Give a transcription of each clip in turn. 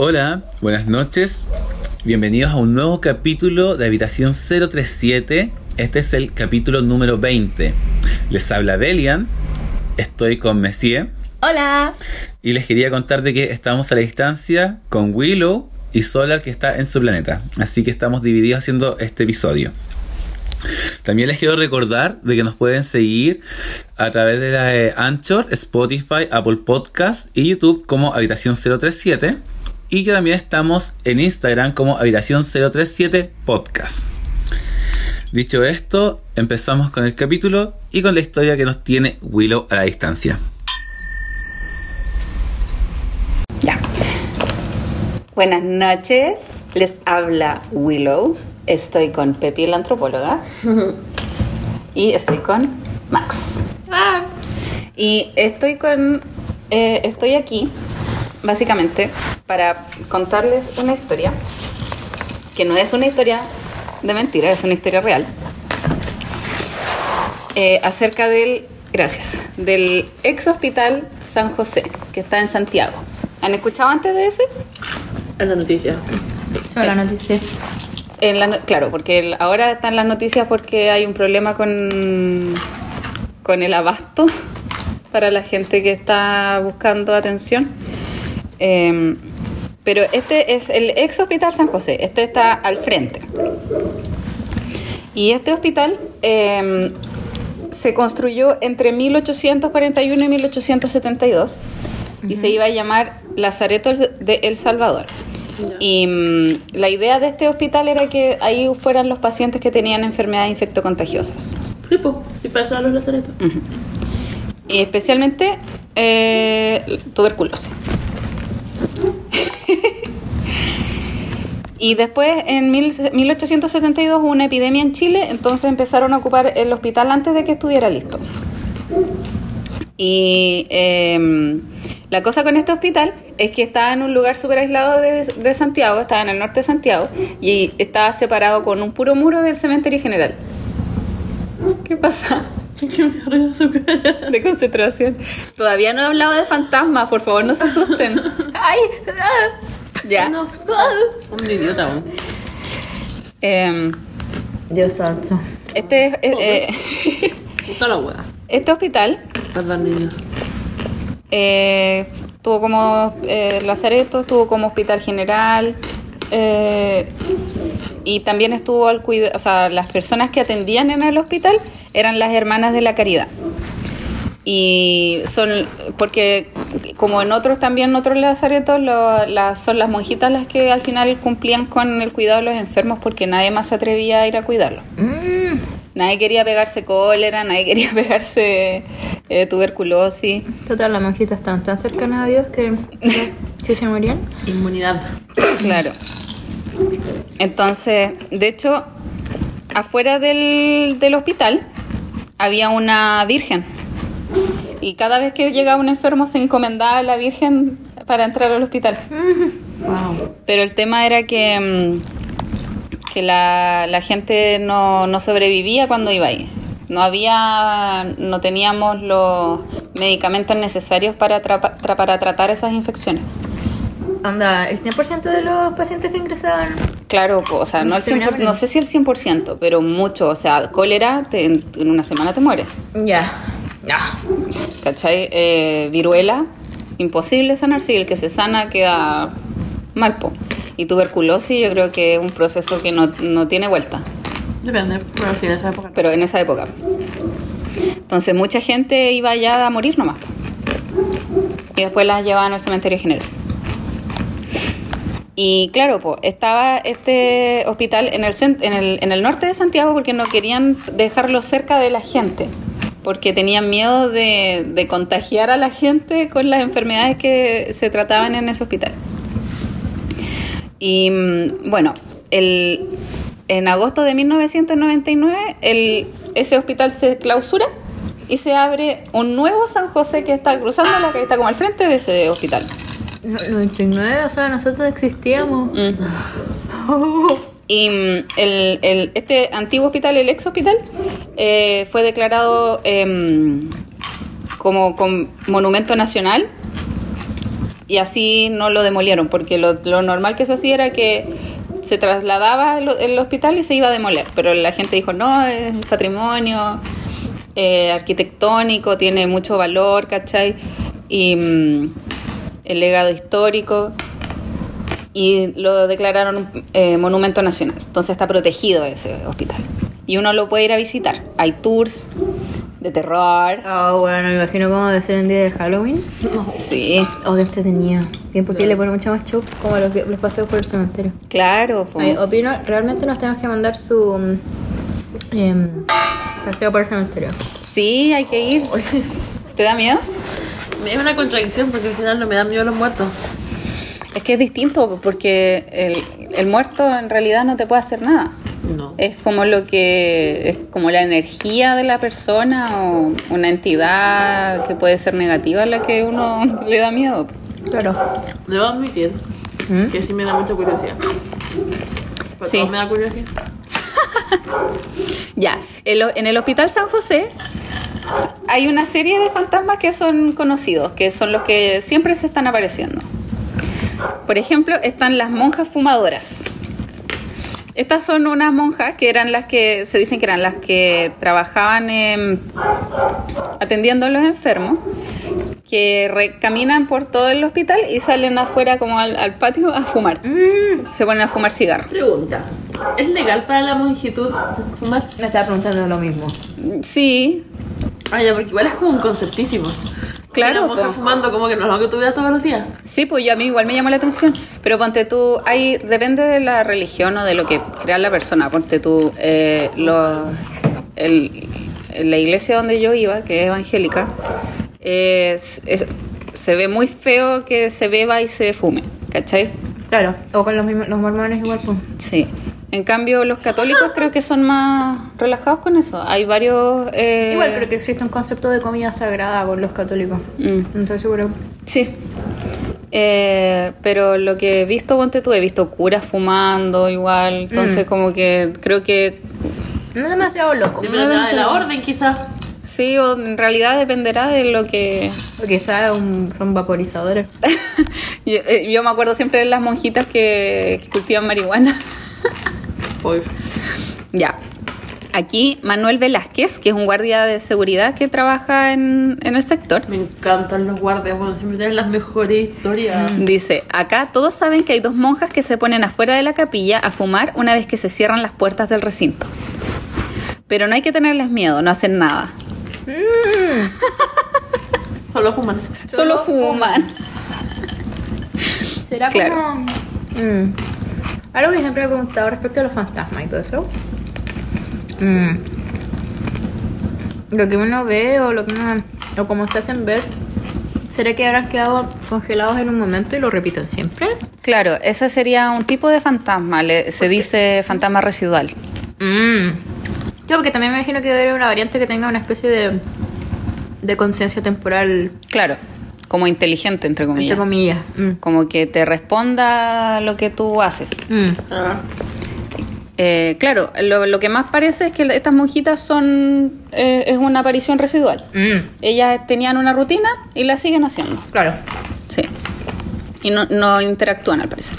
Hola, buenas noches. Bienvenidos a un nuevo capítulo de Habitación 037. Este es el capítulo número 20. Les habla Delian. Estoy con Messier. Hola. Y les quería contar de que estamos a la distancia con Willow y Solar que está en su planeta. Así que estamos divididos haciendo este episodio. También les quiero recordar de que nos pueden seguir a través de la, eh, Anchor, Spotify, Apple Podcast y YouTube como Habitación 037 y que también estamos en Instagram como Habitación 037 Podcast. Dicho esto, empezamos con el capítulo y con la historia que nos tiene Willow a la distancia. Ya. Buenas noches. Les habla Willow. Estoy con Pepi, la antropóloga. y estoy con Max. Ah. Y estoy con. eh, estoy aquí, básicamente, para contarles una historia. Que no es una historia de mentira, es una historia real. eh, acerca del. Gracias. Del ex hospital San José, que está en Santiago. ¿Han escuchado antes de ese? En la noticia. Sobre la noticia. En la no- claro, porque el- ahora están las noticias porque hay un problema con, con el abasto para la gente que está buscando atención. Eh, pero este es el ex hospital San José, este está al frente. Y este hospital eh, se construyó entre 1841 y 1872 y se iba a llamar Lazareto de El Salvador. Y mm, la idea de este hospital era que ahí fueran los pacientes que tenían enfermedades infectocontagiosas. Sí, pues. Para eso eran los lazaretos. Y especialmente eh, tuberculosis. Y después, en mil- 1872, hubo una epidemia en Chile, entonces empezaron a ocupar el hospital antes de que estuviera listo. Y em, la cosa con este hospital es que estaba en un lugar súper aislado de, de Santiago, estaba en el norte de Santiago, y estaba separado con un puro muro del cementerio general. ¿Qué pasa? Que me su cara. de concentración. Todavía no he hablado de fantasmas, por favor, no se asusten. ¡Ay! ah. Ya. No. Un idiota, weón. Em, Dios santo. este, es- eh, eh, Puta la wea. este hospital Perdón, niños. eh, tuvo como eh, lazareto, estuvo como hospital general. eh, y también estuvo al cuidado, o sea, las personas que atendían en el hospital eran las hermanas de la caridad. Y son, porque como en otros también, en otros lazaretos, lo- las, son las monjitas las que al final cumplían con el cuidado de los enfermos porque nadie más se atrevía a ir a cuidarlos. Mm. Nadie quería pegarse cólera, nadie quería pegarse eh, tuberculosis. Total, las monjitas estaban tan cercanas a Dios que si se morían. Inmunidad. Claro. Entonces, de hecho, afuera del, del hospital había una virgen. Y cada vez que llegaba un enfermo se encomendaba a la virgen para entrar al hospital. Wow. Pero el tema era que, mm, que la, la gente no, no sobrevivía cuando iba ahí. No había, no teníamos los medicamentos necesarios para, tra- para tratar esas infecciones. Anda, el 100% de los pacientes que ingresaban. Claro, o sea, no, el 100%, Terminaban no sé si el 100%, pero mucho. O sea, cólera, te- en, en una semana te mueres. Ya. Ya. ¿Cachai? Eh, viruela, imposible sanarse y el que se sana queda mal, po. Y tuberculosis yo creo que es un proceso que no, no tiene vuelta, Depende, pero sí, en esa época. pero en esa época. Entonces mucha gente iba ya a morir nomás. Y después las llevaban al cementerio general. Y claro, pues estaba este hospital en el, cent- en, el, en el norte de Santiago porque no querían dejarlo cerca de la gente, porque tenían miedo de, de contagiar a la gente con las enfermedades que se trataban en ese hospital. Y mm, bueno, el, en agosto de 1999 el, ese hospital se clausura y se abre un nuevo San José que está cruzando la calle, está como al frente de ese hospital. No, 99, o sea, nosotros existíamos. Mm. Y mm, el, el- este antiguo hospital, el ex hospital, eh, fue declarado em, como con monumento nacional. Y así no lo demolieron, porque lo, lo normal que se hacía era que se trasladaba el, hospital y se iba a demoler, pero la gente dijo, no, es patrimonio eh, arquitectónico, tiene mucho valor, ¿cachai? Y mm, el legado histórico y lo declararon eh, monumento nacional. Entonces está protegido ese hospital. Y uno lo puede ir a visitar. Hay tours de terror. Ah, bueno, me imagino cómo debe ser en día de Halloween. Sí, Oh, qué entretenido. Bien, porque le pone mucho más show, como los, los paseos por el cementerio. claro. Ay, opino, realmente nos tenemos que mandar su mm, em, paseo por el cementerio. Sí, hay que ir. ¿Te da miedo? Es una contradicción porque al final no me dan miedo los muertos. Es que es distinto porque el, el muerto en realidad no te puede hacer nada. No. Es como lo que es como la energía de la persona o una entidad que puede ser negativa a la que uno le da miedo. Claro. Debo admitir ¿Mm? que sí me da mucha curiosidad. Porque Sí. me da curiosidad. Ya, en, lo- en el Hospital San José hay una serie de fantasmas que son conocidos, que son los que siempre se están apareciendo. Por ejemplo, están las monjas fumadoras. Estas son unas monjas que eran las que se dicen que eran las que trabajaban atendiendo a los enfermos, que re- caminan por todo el hospital y salen afuera como al, al patio a fumar. Se ponen a fumar cigarros. Pregunta. ¿Es legal para la monjitud fumar? Me estaba preguntando lo mismo. Sí, Ah, ya, porque igual es como un conceptísimo. Claro, Una fumando como que no es lo que tú veas todos los días. Sí, pues yo a mí igual me llamó la atención. Pero ponte tú, hay, depende de la religión o de lo que crea la persona. Ponte tú, eh, los- el- la iglesia donde yo iba, que es evangélica, es- es- se ve muy feo que se beba y se fume, ¿cachai? Claro. O con los, mismos, los mormones igual, pues. Sí. En cambio, los católicos creo que son más relajados con eso. Hay varios... eh, Igual creo que existe un concepto de comida sagrada con los católicos. mm, No estoy seguro. Sí. Eh, pero lo que he visto, ponte tú, he visto curas fumando igual. Entonces, Mm. como que creo que No es demasiado loco. Depende de la- de la orden, quizás. sí, o en realidad dependerá de lo que. O quizás son vaporizadores. yo, eh, yo me acuerdo siempre de las monjitas que, que cultivan marihuana. Pues. ya. Aquí Manuel Velázquez, que es un guardia de seguridad que trabaja en, en el sector. Me encantan los guardias, bueno, siempre tienen las mejores historias. Dice, acá todos saben que hay dos monjas que se ponen afuera de la capilla a fumar una vez que se cierran las puertas del recinto. Pero no hay que tenerles miedo, no hacen nada. Solo fuman. Solo fuman. ¿Será Claro. como... Mm. Algo que siempre he preguntado respecto a los fantasmas y todo eso. Mm. Lo que uno ve o lo que uno... O como se hacen ver... ¿Será que habrán quedado congelados en un momento y lo repiten siempre? Claro, ese sería un tipo de fantasma, le- se dice fantasma residual. Mm. Yo porque también me imagino que debe haber una variante que tenga una especie de... De conciencia temporal, Claro, como inteligente, entre comillas. entre comillas. Mm. Como que te responda lo que tú haces. Mm. Ah. Eh, claro, lo, lo que más parece es que estas monjitas son eh, es una aparición residual. Mm. Ellas tenían una rutina y la siguen haciendo. Claro. Sí. Y no, no interactúan al parecer.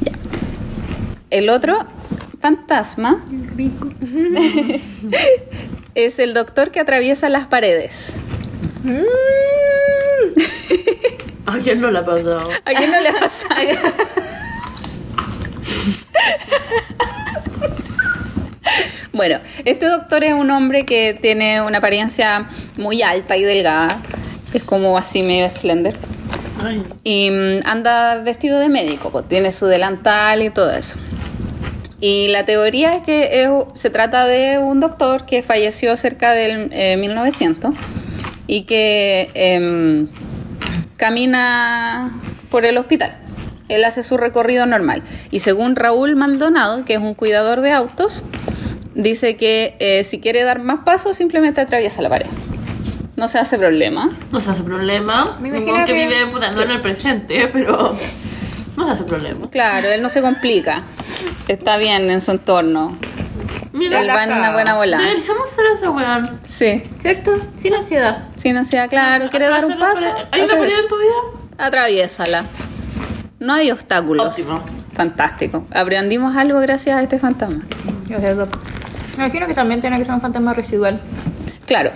Ya. El otro fantasma es el doctor que atraviesa las paredes. ¿A quién no la ha pasado? ¿A quién no le pasa? Bueno, este doctor es un hombre que tiene una apariencia muy alta y delgada. Es como así medio slender. Ay, Y mm, anda vestido de médico, pues, tiene su delantal y todo eso. Y la teoría es que es- se trata de un doctor que falleció cerca del eh, 1900 y que em, camina por el hospital. Él hace su recorrido normal. Y según Raúl Maldonado, que es un cuidador de autos, dice que eh, si quiere dar más pasos, simplemente atraviesa la pared. No se hace problema. no se hace problema. Me imagino que- vive puta, no en el presente, pero no se hace problema. Claro, él no se complica. Está bien en su entorno. Mira, él va en una buena bola. deberíamos hacer ese weón. Sí. ¿Cierto? Sin ansiedad. Sin ansiedad, claro. ¿Quiere dar un paso? ¿Hay una pared en tu vida? atraviésala. No hay obstáculos. Óptimo. Fantástico. Aprendimos algo gracias a este fantasma. Gracias, Doc. Me imagino que también tiene que ser un fantasma residual. Claro,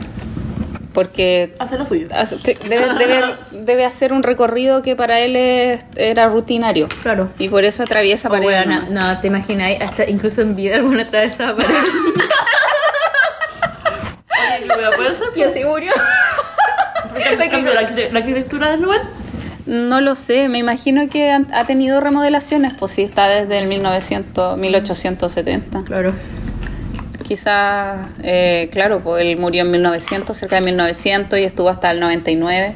porque Hace lo suyo. hace- debe, debe- debe hacer un recorrido que para él es- era rutinario. Claro. Y por eso atraviesa Oh, paredes. weona, no, te imagináis, hasta incluso en vida alguna atravesada pared. Y así murió. ¿Me cambió la, arquite- la arquitectura del lugar? No lo sé, me imagino que han- ha tenido remodelaciones, pues sí, está desde el 1900, 1870. Claro. Quizás, eh, claro, pues él murió en 1900, cerca de 1900 y estuvo hasta el 99.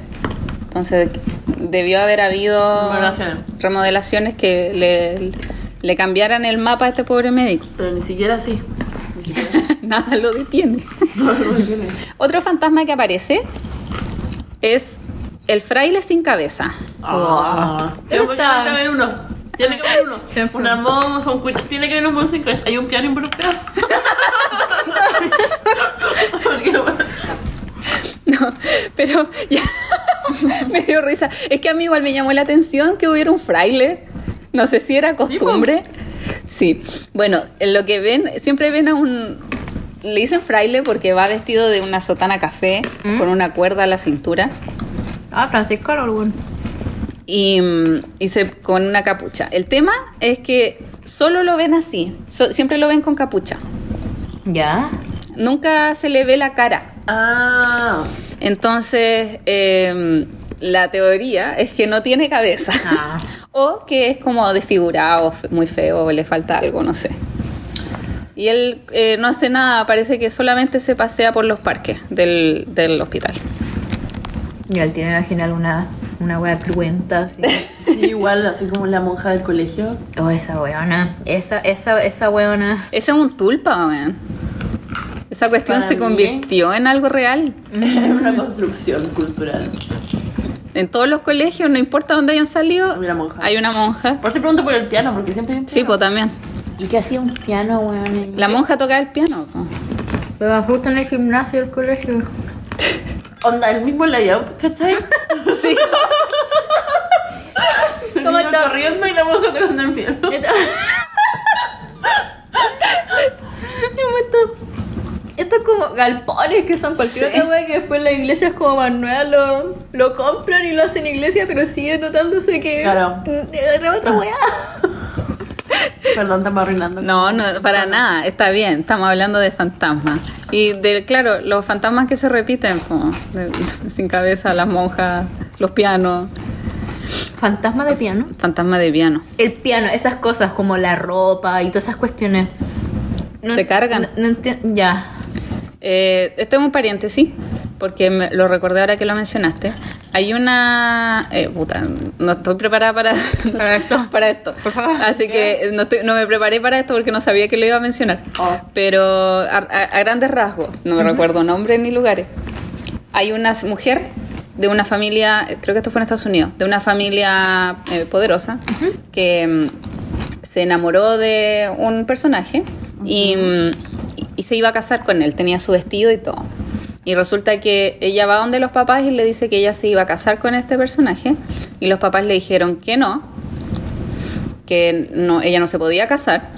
Entonces debió haber habido Remodelaciones. remodelaciones que le, le cambiaran el mapa a este pobre médico. Pero ni siquiera así. Ni siquiera. Nada lo detiene. No, no tiene. Otro fantasma que aparece es el fraile sin cabeza. Ah. Está- haber uno. Tiene que haber uno. Una monja, un cuito. Tiene que haber un monje sin cabeza. Hay un piano involucrado. Porque, bueno, No, pero ya me dio risa. Es que a mí igual me llamó la atención que hubiera un fraile. No sé si era costumbre. Sí. Bueno, en lo que ven, siempre ven a un. Le dicen fraile porque va vestido de una sotana café con una cuerda a la cintura Ah, Francisco Algún. Y, y se, con una capucha. El tema es que solo lo ven así. so- siempre lo ven con capucha. Ya. Nunca se le ve la cara. Ah. Entonces, eh, la teoría es que no tiene cabeza. Ah. o que es como desfigurado, muy feo, o le falta algo, no sé. Y él eh, no hace nada, parece que solamente se pasea por los parques del, del hospital. Y él tiene, imaginar una, una wea cruenta, así. Sí, igual, así como la monja del colegio. Oh, esa weona. Esa, esa, esa weona. Ese es un tulpa, weón. Esa cuestión Para se mí- convirtió en algo real. Es una construcción cultural. En todos los colegios, no importa dónde hayan salido, Hay una monja. hay una monja. Por eso pregunto por el piano, porque siempre hay un Sí, piano. pues también. ¿Y qué hacía un piano, weón? La monja toca el piano. va justo en el gimnasio del colegio. Onda, el mismo layout, ¿cachai? Sí. ¿Cómo niño está? corriendo y la monja tocando el piano. Esto... esto, esto es como galpones que son cualquier Sí. otra wea que después las iglesias como más nuevas lo, lo compran y lo hacen iglesia, pero sigue notándose que Claro. Era otra wea. Perdón, estamos arruinando. No, no, para nada, está bien, estamos hablando de fantasmas. Y de, claro, los fantasmas que se repiten, como de- sin cabeza, las monjas, los pianos, Fantasma de piano. fantasma de piano. El piano, esas cosas como la ropa y todas esas cuestiones. Se cargan. No, no enti- ya. Eh, este es un paréntesis, porque me- lo recordé ahora que lo mencionaste. Hay una... eh, puta, no estoy preparada para, Para esto. para esto. Por favor. Así que no, estoy- no me preparé para esto porque no sabía que lo iba a mencionar. Oh. Pero a, a- a grandes rasgos, no me recuerdo nombres ni lugares. Hay una mujer de una familia, creo que esto fue en Estados Unidos, de una familia eh, poderosa que mm, se enamoró de un personaje mm, y- y se iba a casar con él, tenía su vestido y todo. Y resulta que ella va donde los papás y le dice que ella se iba a casar con este personaje y los papás le dijeron que no, que no, ella no se podía casar.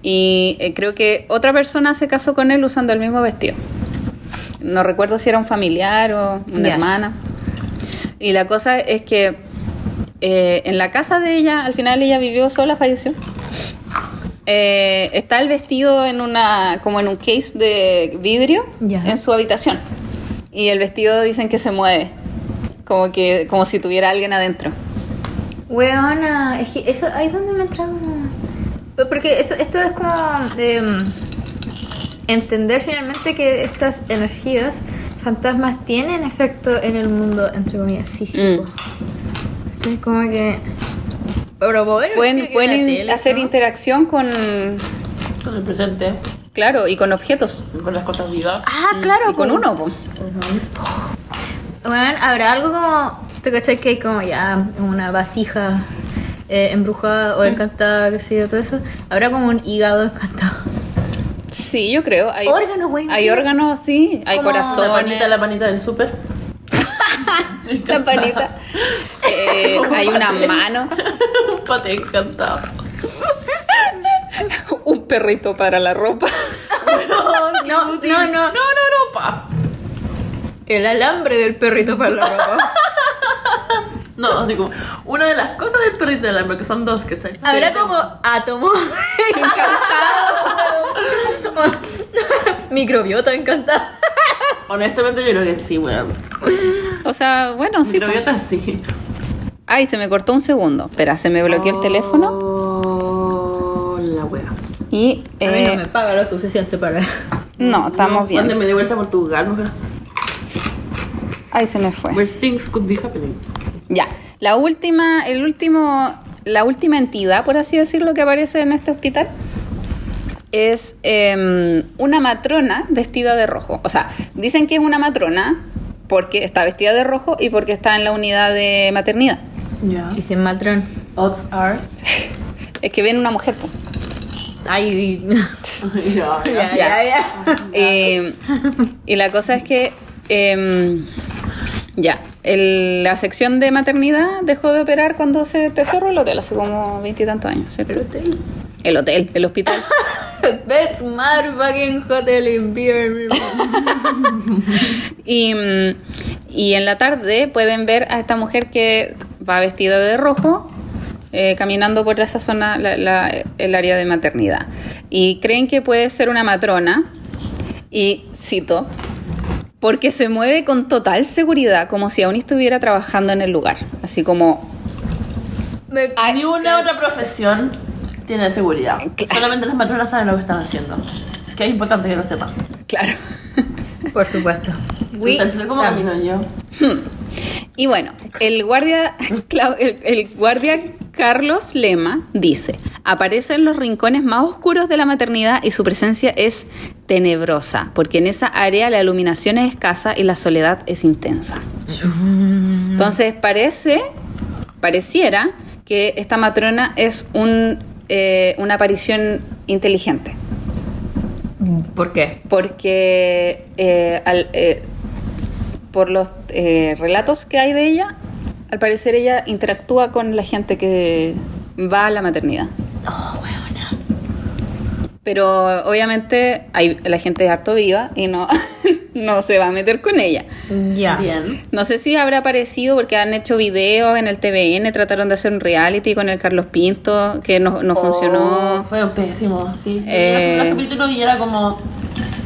Y eh, creo que otra persona se casó con él usando el mismo vestido. No recuerdo si era un familiar o una hermana. Y la cosa es que eh, en la casa de ella, al final ella vivió sola, falleció. Eh, está el vestido en una, como en un case de vidrio en su habitación. Y el vestido dicen que se mueve. Como que, como si tuviera alguien adentro. Weona, es que eso, ahí es donde me entra Porque eso, esto es como em, entender finalmente que estas energías, fantasmas, tienen efecto en el mundo, entre comillas, físico. Es como que... Mm. Pueden, hacer interacción con, Con el presente, claro, y con objetos. con las cosas vivas. Ah, claro. y con uno, po. Bueno, habrá algo como. ¿Te cachai que hay como ya una vasija eh, embrujada o encantada, qué sé yo, todo eso? Habrá como un hígado encantado. Sí, yo creo. Hay Órganos, güey, Hay órganos, sí. Hay Como La corazones. panita, la panita del súper. La palita. Eh, hay una mano, Un pate encantado. un perrito para la ropa. No, no, no. No, no, no, pa. El alambre del perrito para la ropa. No, así como una de las cosas del perrito del hambre, que son dos, que Habrá como átomo encantado. Microbiota encantado. Honestamente, yo creo que sí, weón. O sea, bueno, sí. po. Microbiota sí. Ay, se me cortó un segundo. Espera, se me bloqueó el teléfono. La wea. Y. A mí no eh, me paga lo suficiente para. no, estamos bien. Mándeme de vuelta a Portugal, mujer. Ay, se me fue. Where things could be happening. Ya. La última, el último, la última entidad, por así decirlo, que aparece en este hospital es em, una matrona vestida de rojo. O sea, dicen que es una matrona porque está vestida de rojo y porque está en la unidad de maternidad. Ya. Dice matrón. Odds are. Es que ven una mujer. po. Ay. ya, Ya, ya. Eh, y la cosa es que em, ya, el- la sección de maternidad dejó de operar cuando se te cerró el hotel hace como veintitantos años. ¿cierto? El hotel. El hotel, el hospital. Best motherfucking hotel in Birmingham. Y, mm, y en la tarde pueden ver a esta mujer que va vestida de rojo eh, caminando por esa zona, la- la- el área de maternidad. Y creen que puede ser una matrona, y cito, porque se mueve con total seguridad, como si aún estuviera trabajando en el lugar. Así como, Me- Ni una otra profesión tiene seguridad. Claro. Solamente las matronas saben lo que están haciendo. Que es importante que lo sepan. claro. Por supuesto. Entonces, ¿cómo camino yo? Y bueno, el guardia, el guardia Carlos Lema dice, aparece en los rincones más oscuros de la maternidad y su presencia es tenebrosa, porque en esa área la iluminación es escasa y la soledad es intensa. Entonces parece, pareciera que esta matrona es un, eh, una aparición inteligente ¿Por qué? porque eh, al- eh, por los eh, relatos que hay de ella, al parecer ella interactúa con la gente que va a la maternidad. Oh. Pero obviamente hay, la gente es harto viva y no, no se va a meter con ella. Ya. Bien. No sé si habrá aparecido porque han hecho videos en el TVN, trataron de hacer un reality con el Carlos Pinto, que no, no Oh, funcionó. Fue pésimo, sí. Eh, El capítulo y era como.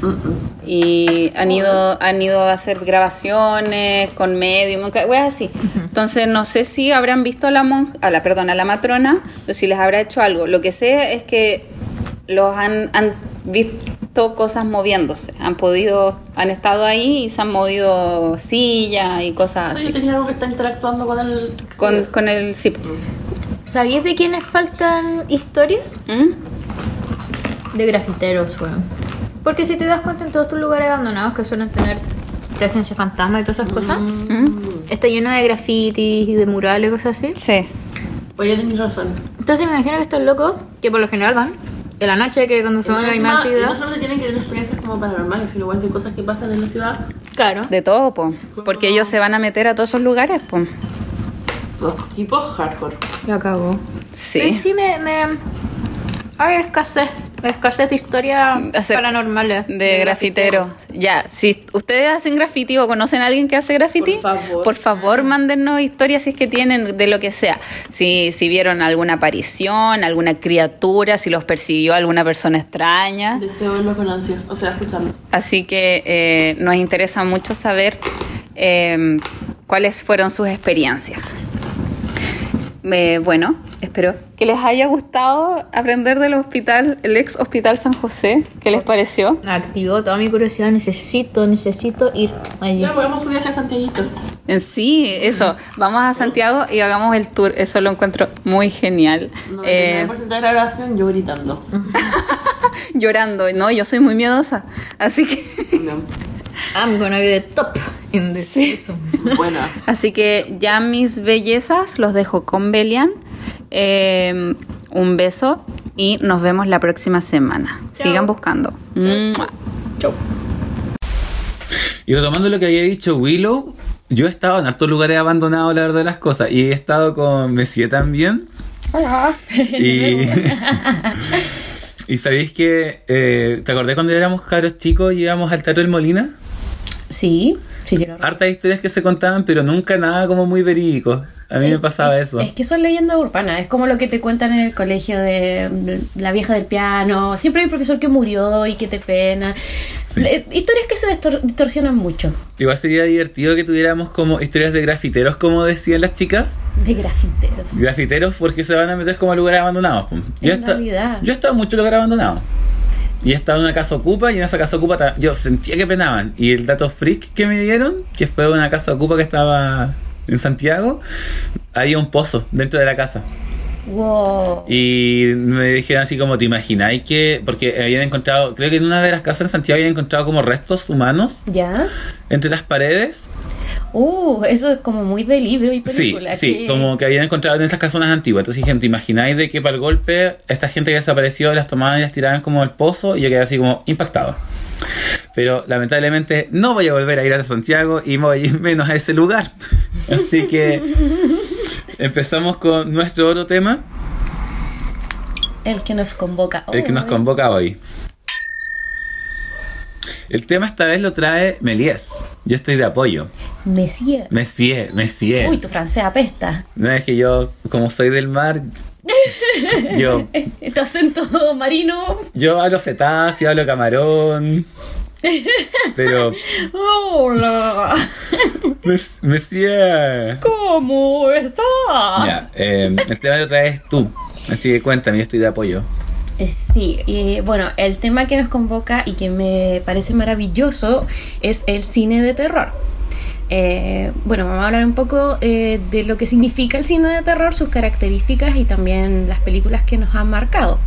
mm, mm. y han ido han ido a hacer grabaciones con medium weas así entonces no sé si habrán visto a la monja a la perdón a la matrona o si les habrá hecho algo lo que sé es que los han, han visto cosas moviéndose han podido han estado ahí y se han movido sillas y cosas así tenía algo que está interactuando con el. con, con el sí ¿Sabías de quiénes faltan historias? ¿Mm? De grafiteros, weón. Porque si te das cuenta en todos estos lugares abandonados que suelen tener presencia fantasma y todas esas cosas, está lleno de grafitis y de murales y cosas así. sí Oye, tenés razón. Entonces me imagino que estos locos, que por lo general van en la noche, que cuando a la misma y no actividad. solo se tienen que tener experiencias como paranormales, sino igual de cosas que pasan en la ciudad. Claro. de todo po porque ellos se van a meter a todos esos lugares po Los tipos hardcore. Me acabó. sí Sí, me, me... Hay escasez. Escasez de historias paranormales. De, grafiteros. Ya, si ustedes hacen graffiti o conocen a alguien que hace graffiti, Por favor. por favor, mándennos historias si es que tienen de lo que sea. Si, si vieron alguna aparición, alguna criatura, si los persiguió alguna persona extraña. Deseo verlo con ansias. O sea, escucharlo. Así que eh, nos interesa mucho saber eh, cuáles fueron sus experiencias. Eh, bueno, espero que les haya gustado aprender del hospital, el ex hospital San José. ¿Qué les pareció? Activó toda mi curiosidad. Necesito, necesito ir allí. Ya, podemos un viaje a Santiaguito. Sí, eso. Vamos a Santiago y hagamos el tour. Eso lo encuentro muy genial. No, Eh, el 99% de la grabación yo gritando. llorando. No, yo soy muy miedosa. Así que, I'm gonna be the top in this season. Buena. así que ya mis bellezas los dejo con Belian. Eh, un beso y nos vemos la próxima semana. Sigan buscando. Chau. Y retomando lo que había dicho Willow, yo he estado en hartos lugares abandonados, la verdad de las cosas, y he estado con Messier también. Y, y sabéis que, eh, ¿te acordás cuando éramos caros chicos y íbamos al Teatro del Molina? Sí, sí, lo. Hartas historias que se contaban, pero nunca nada como muy verídico. A mí me pasaba eso. Es que son leyendas urbanas, es como lo que te cuentan en el colegio de, la vieja del piano. Siempre hay un profesor que murió y que te pena. Sí. Le- Historias que se distor- distorsionan mucho. Igual sería divertido que tuviéramos como historias de grafiteros, como decían las chicas. De grafiteros. Grafiteros porque se van a meter como a lugares abandonados. Yo, he En realidad. yo he estado en muchos lugares abandonados. Y he estado en una casa ocupa y en esa casa ocupa yo sentía que penaban. Y el dato freak que me dieron, que fue una casa ocupa que estaba en Santiago, había un pozo dentro de la casa. Wow. Y me dijeron así como, ¿te imagináis que...? Porque habían encontrado, creo que en una de las casas en Santiago habían encontrado como restos humanos ¿Ya? entre las paredes. Uh, eso es como muy de libro y Sí, película. sí, que- como que habían encontrado en estas casonas antiguas. Entonces dijeron, ¿te imagináis de que para el golpe esta gente que desapareció las tomaban y las tiraban como al pozo? Y yo quedé así como impactado. Pero lamentablemente no voy a volver a ir a Santiago y voy menos a ese lugar. Así que empezamos con nuestro otro tema, El que nos convoca. el que nos hoy. convoca hoy. El tema esta vez lo trae Melies. Yo estoy de apoyo. Messier. Messier, Messier. Uy, tu francés apesta. No es que yo, como soy del mar, yo, Tu acento marino. yo hablo cetáceo, hablo camarón. Pero, Hola. Messier. ¿Cómo estás? Ya, eh, el tema lo traes tú. Así que cuéntame, yo estoy de apoyo. Eh, Sí, y bueno, el tema que nos convoca y que me parece maravilloso es el cine de terror. Eh, bueno, vamos a hablar un poco eh, de lo que significa el cine de terror, sus características y también las películas que nos han marcado.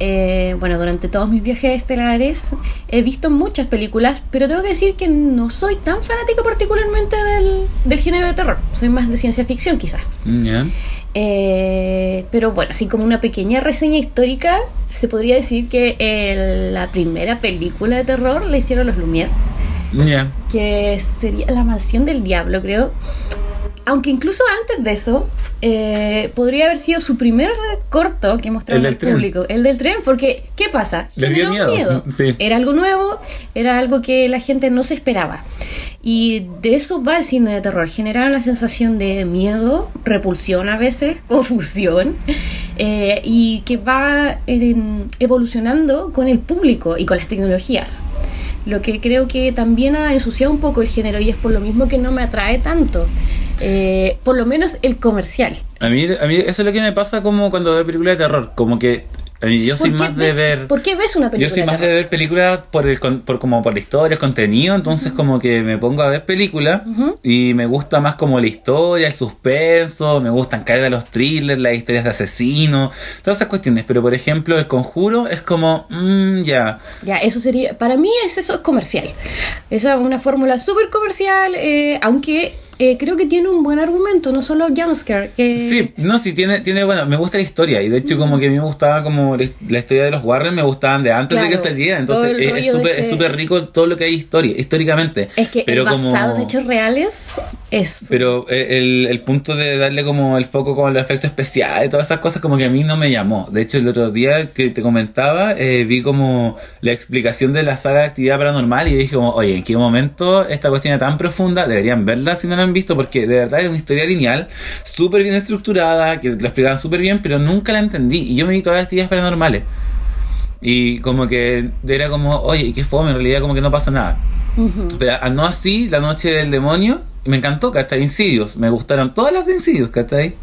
Eh, bueno, durante todos mis viajes estelares he visto muchas películas, pero tengo que decir que no soy tan fanático particularmente del, del género de terror. Soy más de ciencia ficción quizás. Eh, pero bueno, así como una pequeña reseña histórica, se podría decir que el- la primera película de terror la hicieron los Lumière, que sería La Mansión del Diablo, creo. Aunque incluso antes de eso, eh, podría haber sido su primer corto que El al público. El del tren, porque ¿qué pasa? Les dio miedo, sí. Era algo nuevo, era algo que la gente no se esperaba. Y de eso va el cine de terror, generar la sensación de miedo, repulsión a veces, confusión, eh, y que va eh, evolucionando con el público y con las tecnologías. Lo que creo que también ha ensuciado un poco el género y es por lo mismo que no me atrae tanto. Eh, por lo menos el comercial. A mí, a mí eso es lo que me pasa como cuando veo películas de terror. Como que yo soy ¿Por qué más de ver... ¿Por qué ves una película Yo soy más de ver películas por el con- por como por la historia, el contenido, entonces como que me pongo a ver películas y me gusta más como la historia, el suspenso, me gustan caer a los thrillers, las historias de asesinos, todas esas cuestiones, pero por ejemplo el conjuro es como, mmm, ya, Ya, eso sería, para mí es eso es comercial. Esa es una fórmula súper comercial, eh, aunque eh, creo que tiene un buen argumento, no solo jumpscare. Que... Sí, no, sí, tiene, tiene, bueno, me gusta la historia y de hecho como que a mí me gustaba como la, historia de los Warren, me gustaban de antes de que saliera, entonces el es- es súper es este- rico todo lo que hay historia, históricamente. Es que pero el basado como... en hechos reales es... Pero el, el punto de darle como el foco como los efectos especiales todas esas cosas como que a mí no me llamó. De hecho, el otro día que te comentaba, eh, vi como la explicación de la saga de actividad paranormal y dije como, oye, ¿en qué momento esta cuestión era tan profunda? Deberían verla si no la han visto porque de verdad es una historia lineal, súper bien estructurada, que lo explicaban súper bien, pero nunca la entendí. Y yo me vi todas las actividades paranormales. Y como que era como, oye, ¿y qué fome? En realidad como que no pasa nada. Pero a- no así, La Noche del Demonio, me encantó, ¿cachai? Insidious. Me gustaron todas las de Insidious, ¿cachai?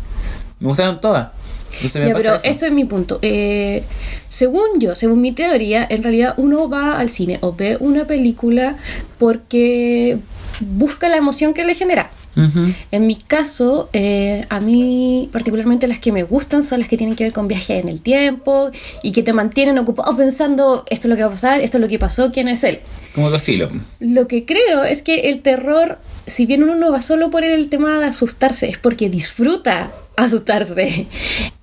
Me gustaron todas. Entonces me Ya, pasa pero eso. este es mi punto. Eh, según yo, según mi teoría, en realidad uno va al cine o ve una película porque busca la emoción que le genera. En mi caso, eh, a mí particularmente las que me gustan son las que tienen que ver con viajes en el tiempo y que te mantienen ocupado pensando esto es lo que va a pasar, esto es lo que pasó, quién es él. Como tu estilo. Lo que creo es que el terror, si bien uno no va solo por el tema de asustarse, es porque disfruta asustarse.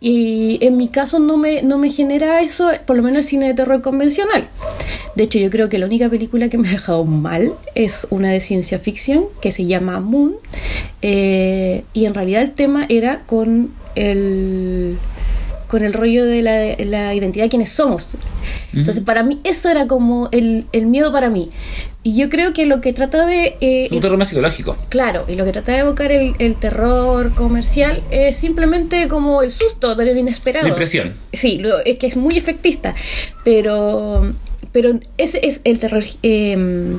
Y en mi caso no me, no me genera eso, por lo menos el cine de terror convencional. De hecho, yo creo que la única película que me ha dejado mal es una de ciencia ficción que se llama Moon. eh, y en realidad el tema era con el con el rollo de la, la identidad de quienes somos. Entonces, para mí, eso era como el, el miedo para mí. Y yo creo que lo que trata de... eh, Un terror más psicológico. Claro, y lo que trata de evocar el, el terror comercial es simplemente como el susto lo inesperado. La impresión. Sí, lo- es que es muy efectista, pero pero ese es el terror eh,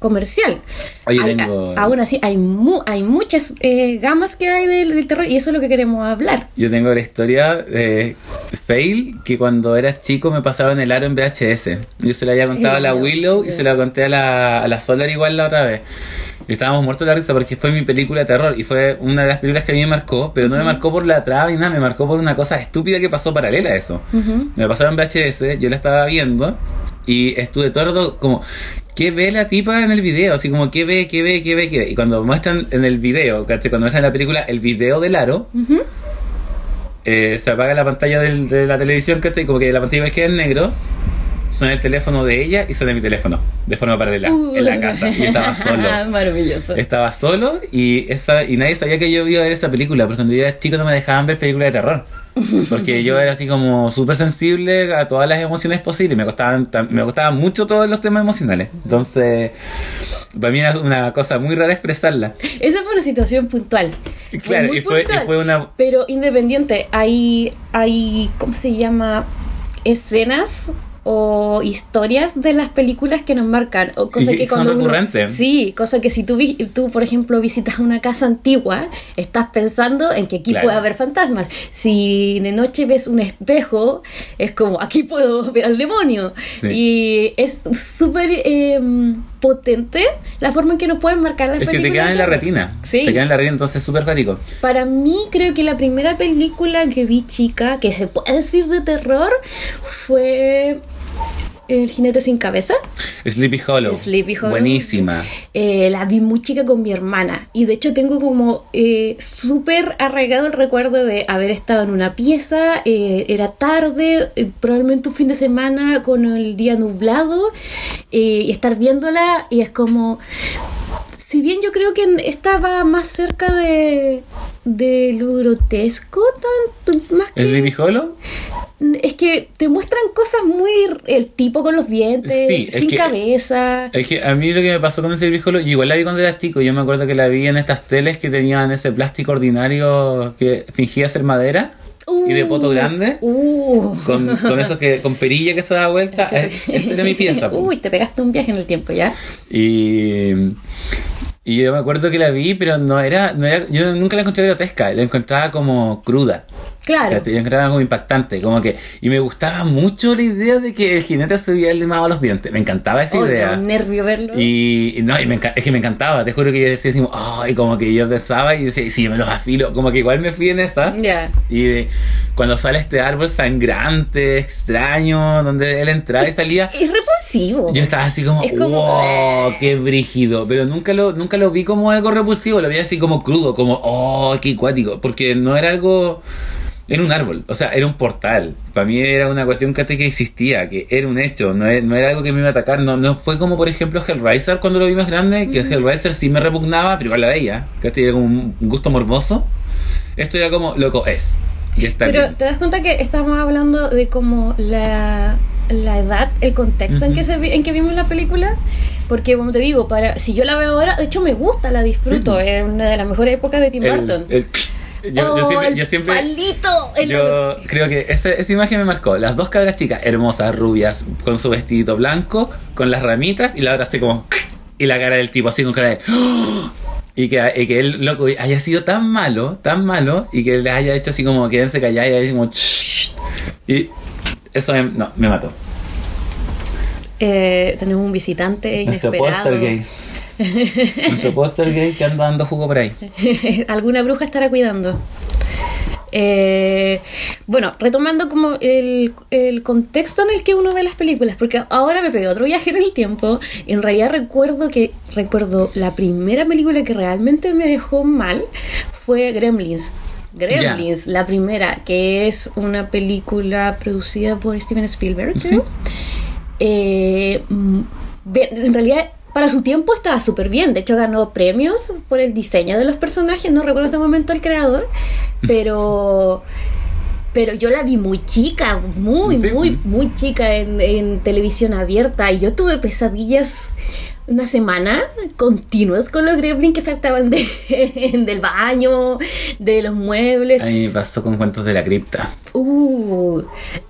comercial. Oye, Hay- tengo- a- aún así, hay, mu- hay muchas eh, gamas que hay del, del terror y eso es lo que queremos hablar. Yo tengo la historia de Fail, que cuando era chico me pasaban el aro en VHS. Yo se la había contado a la. Willow y se la conté a la, a la Solar igual la otra vez. Y estábamos muertos de la risa porque fue mi película de terror y fue una de las películas que a mí me marcó, pero no me marcó por la trama ni nada, me marcó por una cosa estúpida que pasó paralela a eso. Me la pasaron en VHS, yo la estaba viendo y estuve todo el rato como, ¿qué ve la tipa en el video? Así como, ¿qué ve, qué ve, qué ve, qué ve? Y cuando muestran en el video, cuando muestran en la película el video del aro, eh, se apaga la pantalla del- de la televisión, ¿cachai? Como que la pantalla queda en negro, suena el teléfono de ella y suena mi teléfono, de forma paralela, en la casa. Y estaba solo. Maravilloso. Estaba solo y esa y nadie sabía que yo iba a ver esa película, porque cuando yo era chico no me dejaban ver películas de terror. Porque yo era así como súper sensible a todas las emociones posibles. Me costaban, me costaban mucho todos los temas emocionales. Entonces, para mí era una cosa muy rara expresarla. Esa fue una situación puntual. Claro, y fue- y fue una- Pero independiente, hay, hay, ¿cómo se llama? Escenas o historias de las películas que nos marcan o cosa Y que son cuando uno- recurrentes. sí cosa que si tú tú por ejemplo visitas una casa antigua estás pensando en que aquí Claro. puede haber fantasmas si de noche ves un espejo es como aquí puedo ver al demonio Sí. y es súper eh, potente la forma en que nos pueden marcar las Es que te películas quedan en la retina. Sí. Te quedan en la retina, entonces es súper pático. Para mí, creo que la primera película que vi chica, que se puede decir de terror, fue El jinete sin cabeza. Sleepy Hollow. Sleepy Hollow. Buenísima. Eh, la vi muy chica con mi hermana y de hecho tengo como eh, súper arraigado el recuerdo de haber estado en una pieza, eh, era tarde, eh, probablemente un fin de semana con el día nublado eh, y estar viéndola y es como... Si bien yo creo que en- estaba más cerca de, de lo grotesco, tanto, más que... ¿Sleepy Hollow? Es que te muestran cosas muy... El tipo con los dientes, Sí, sin que- cabeza. Es que a mí lo que me pasó con Sleepy Hollow, igual la vi cuando era chico, yo me acuerdo que la vi en estas teles que tenían ese plástico ordinario que fingía ser madera y de poto Uh, grande. Uh. Con, con esos que con perilla que se da vuelta, eh, esa era mi pieza. Uy, te pegaste un viaje en el tiempo ya. Y, y yo me acuerdo que la vi, pero no era, no era, yo nunca la encontré grotesca, la encontraba como cruda. Claro. Yo encontraba como impactante, como que, y me gustaba mucho la idea de que el jinete se hubiera limado los dientes, me encantaba esa da idea. un nervio verlo. Y, y no, y me es que me encantaba, te juro que yo decía así, ay, como que yo pensaba y decía, sí, yo me los afilo, como que igual me fui en esa. Ya. Y de- cuando sale este árbol sangrante, extraño, donde él entraba y salía, Es repulsivo. yo estaba así como, Es como- wow, qué brígido. Pero nunca lo, nunca lo vi como algo repulsivo, lo vi así como crudo, como, oh, qué cuático. Porque no era algo. Era un árbol, o sea, era un portal. Para mí era una cuestión que, que existía, que era un hecho, no era, no era algo que me iba a atacar. No, no fue como, por ejemplo, Hellraiser cuando lo vi más grande, que Hellraiser sí me repugnaba, pero igual la veía. Que era como un gusto morboso. Esto era como, loco, es. Y está Pero bien. te das cuenta que estamos hablando de como la, la edad, el contexto en que se vi- en que vimos la película. Porque como te digo, para si yo la veo ahora, de hecho me gusta, la disfruto. Sí. Es una de las mejores épocas de Tim El- Burton. el- yo, yo Oh, siempre, el yo siempre- palito. el- Yo creo que esa, esa imagen me marcó. Las dos cabras chicas, hermosas, rubias, con su vestidito blanco, con las ramitas, y la otra así como. Y la cara del tipo así con cara de. ¡Oh! Y que, y que él, loco, haya sido tan malo, tan malo, y que les haya hecho así como quédense callados y así como. "Shh". Y eso me, no, me mató. Eh, tenemos un visitante Nuestro inesperado. Nuestro póster gay que anda dando jugo por ahí. Alguna bruja estará cuidando. Eh, bueno, retomando como el, el contexto en el que uno ve las películas, porque ahora me pegué otro viaje en el tiempo. En realidad recuerdo que recuerdo la primera película que realmente me dejó mal fue Gremlins. Gremlins, la primera, que es una película producida por Steven Spielberg. Sí. eh, en realidad para su tiempo estaba súper bien. De hecho, ganó premios por el diseño de los personajes. No recuerdo en este momento el creador, pero. Pero yo la vi muy chica, muy, Sí. muy, muy chica en, en televisión abierta. Y yo tuve pesadillas una semana continuas con los gremlins que saltaban de, del baño, de los muebles. A mí me pasó con cuentos de la cripta. Uh,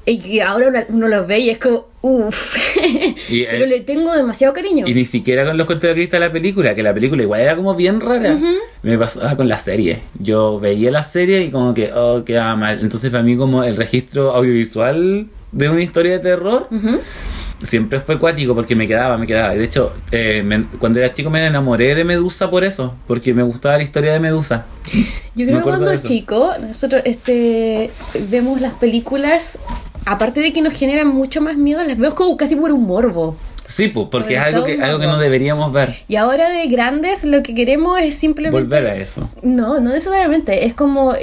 y que ahora uno, uno los ve y es como, uff. Pero eh, le tengo demasiado cariño. Y ni siquiera con los cuentos de la cripta de la película, que la película igual era como bien rara. Me pasaba con la serie. Yo veía la serie y como que, oh, quedaba mal. Entonces para mí como el registro audiovisual de una historia de terror Ujú. Siempre fue cuático porque me quedaba, me quedaba. Y de hecho, eh, me- cuando era chico me enamoré de Medusa por eso, porque me gustaba la historia de Medusa. Yo creo que cuando chico, nosotros este, vemos las películas, aparte de que nos generan mucho más miedo, las vemos como casi por un morbo. Sí, pues, porque es algo que, algo que no deberíamos ver. Y ahora de grandes lo que queremos es simplemente... Volver a eso. No, no necesariamente. Es como.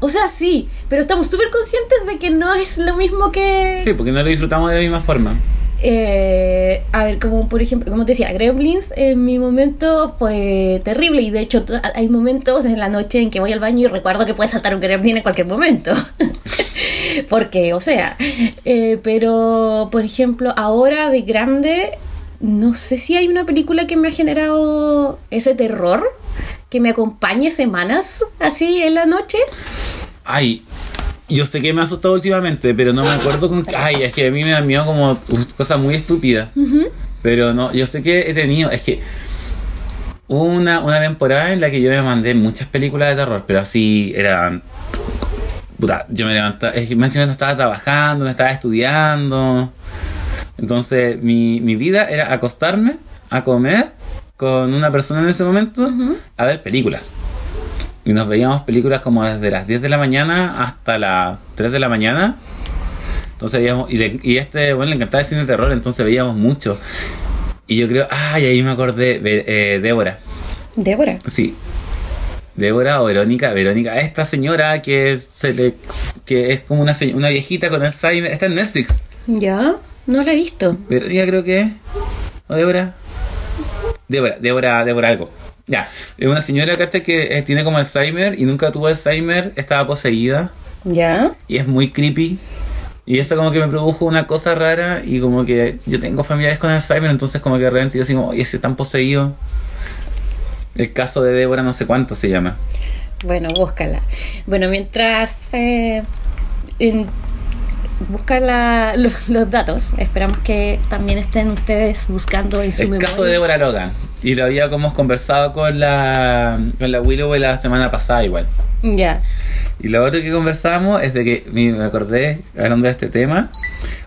O sea, sí, pero estamos súper conscientes de que no es lo mismo que. Sí, porque no lo disfrutamos de la misma forma. Eh, a ver, como por ejemplo, como te decía, Gremlins en mi momento fue terrible y de hecho hay momentos en la noche en que voy al baño y recuerdo que puede saltar un Gremlin en cualquier momento. Porque, o sea, eh, pero por ejemplo, ahora de grande, no sé si hay una película que me ha generado ese terror, que me acompañe semanas así en la noche. Ay, yo sé que me ha asustado últimamente, pero no me acuerdo con. Ay, es que a mí me da miedo como cosas muy estúpidas. Pero no, yo sé que he tenido. Es que hubo una, una temporada en la que yo me mandé muchas películas de terror, pero así eran. Puta, yo me levantaba. Es que me no estaba trabajando, no estaba estudiando. Entonces, mi, mi vida era acostarme a comer con una persona en ese momento a ver películas. Y nos veíamos películas como desde las 10 de la mañana hasta las 3 de la mañana. Entonces veíamos, y, de- y este, bueno, le encantaba el cine de terror, entonces veíamos mucho. Y yo creo, ay, ahí me acordé, eh, Débora, Débora. sí. Débora o Verónica, Verónica, esta señora que se le, que es como una, una viejita con Alzheimer, está en Netflix. Ya, no la he visto. Verónica creo que es. ¿O Débora? Débora, Débora, Débora algo. Ya, es una señora ¿cachai? que eh, tiene como Alzheimer y nunca tuvo Alzheimer, estaba poseída Ya. y es muy creepy. Y eso como que me produjo una cosa rara y como que yo tengo familiares con Alzheimer, entonces como que de repente yo así como, oye, si están poseídos. El caso de Débora no sé cuánto se llama. Bueno, búscala. Bueno, mientras eh, en- busca la- los, los datos, esperamos que también estén ustedes buscando en su El memoria. caso de Débora Logan. Y lo había como conversado con la, con la Willow la semana pasada igual. Ya. Y lo otro que conversábamos es de que me acordé, hablando de este tema,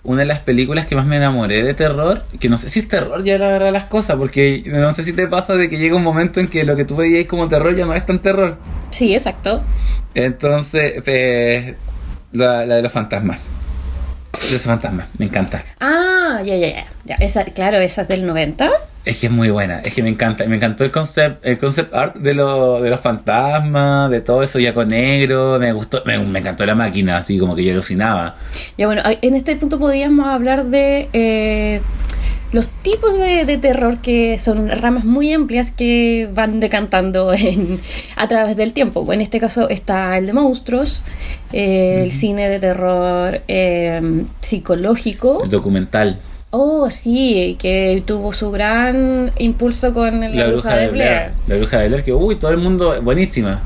una de las películas que más me enamoré de terror, que no sé si es terror ya la verdad las cosas, porque no sé si te pasa de que llega un momento en que lo que tú veías como terror ya no es tan terror. Sí, exacto. Entonces, pues, la, la de los fantasmas. De los fantasmas, me encanta. Ah, ya, ya, ya. ya. Esa, claro, esa es del 90. Es que es muy buena, es que me encanta, me encantó el concept, el concept art de, lo, de los fantasmas, de todo eso yaco negro, me gustó, me, me encantó la máquina, así como que yo alucinaba. Ya, bueno, en este punto podríamos hablar de eh, los tipos de, de terror que son ramas muy amplias que van decantando en- a través del tiempo. En este caso está el de monstruos, eh, el cine de terror eh, psicológico. El documental. Oh, sí, que tuvo su gran impulso con la, bruja, de Blair. La bruja de Blair, que uy, todo el mundo, buenísima.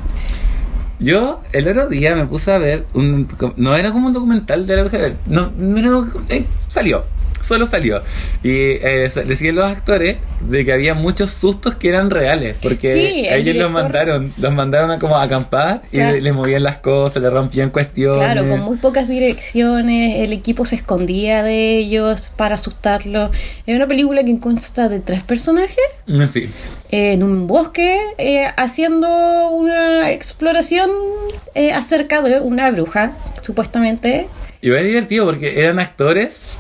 Yo el otro día me puse a ver un no era como un documental de la bruja de Blair, no, no, eh, salió, solo salió. Y eh, decían los actores de que había muchos sustos que eran reales, porque Sí, el ellos los director- mandaron, los mandaron a como acampar y Claro. le, le movían las cosas, le rompían cuestiones. Claro, con muy pocas direcciones, el equipo se escondía de ellos para asustarlos. Es una película que consta de tres personajes Mm, Sí. en un bosque eh, haciendo una exploración eh, acerca de una bruja, supuestamente. Y es divertido porque eran actores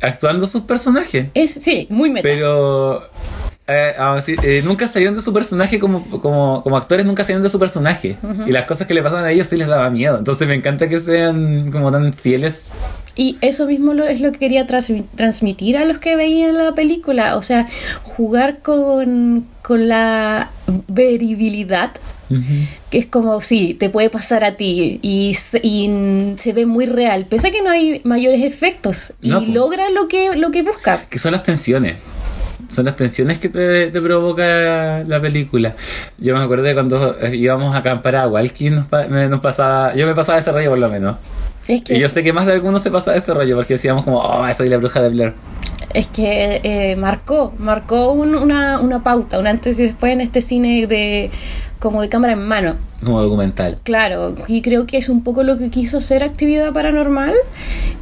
actuando sus personajes. Es, sí, muy meta. Pero eh, así, eh, nunca salieron de su personaje como, como, como actores, nunca salieron de su personaje. Y las cosas que le pasan a ellos sí les daba miedo. Entonces me encanta que sean como tan fieles Y eso mismo lo, es lo que quería transmi- transmitir a los que veían la película. O sea, jugar con, con la veribilidad, que es como, sí, te puede pasar a ti y, se- y se ve muy real. Pese a que no hay mayores efectos y logra lo que, lo que busca. Que son las tensiones. Son las tensiones que te, te provoca la película. Yo me acuerdo de cuando eh, íbamos a acampar a Walkie, nos, pa- me- nos pasaba, yo me pasaba ese rollo por lo menos. Es que, Y yo sé que más de algunos se pasaba ese rollo porque decíamos como, oh, soy la bruja de Blair. Es que eh, marcó, marcó un- una, una pauta, un antes y después en este cine de como de cámara en mano. Como documental. Claro, y creo que es un poco lo que quiso ser actividad paranormal.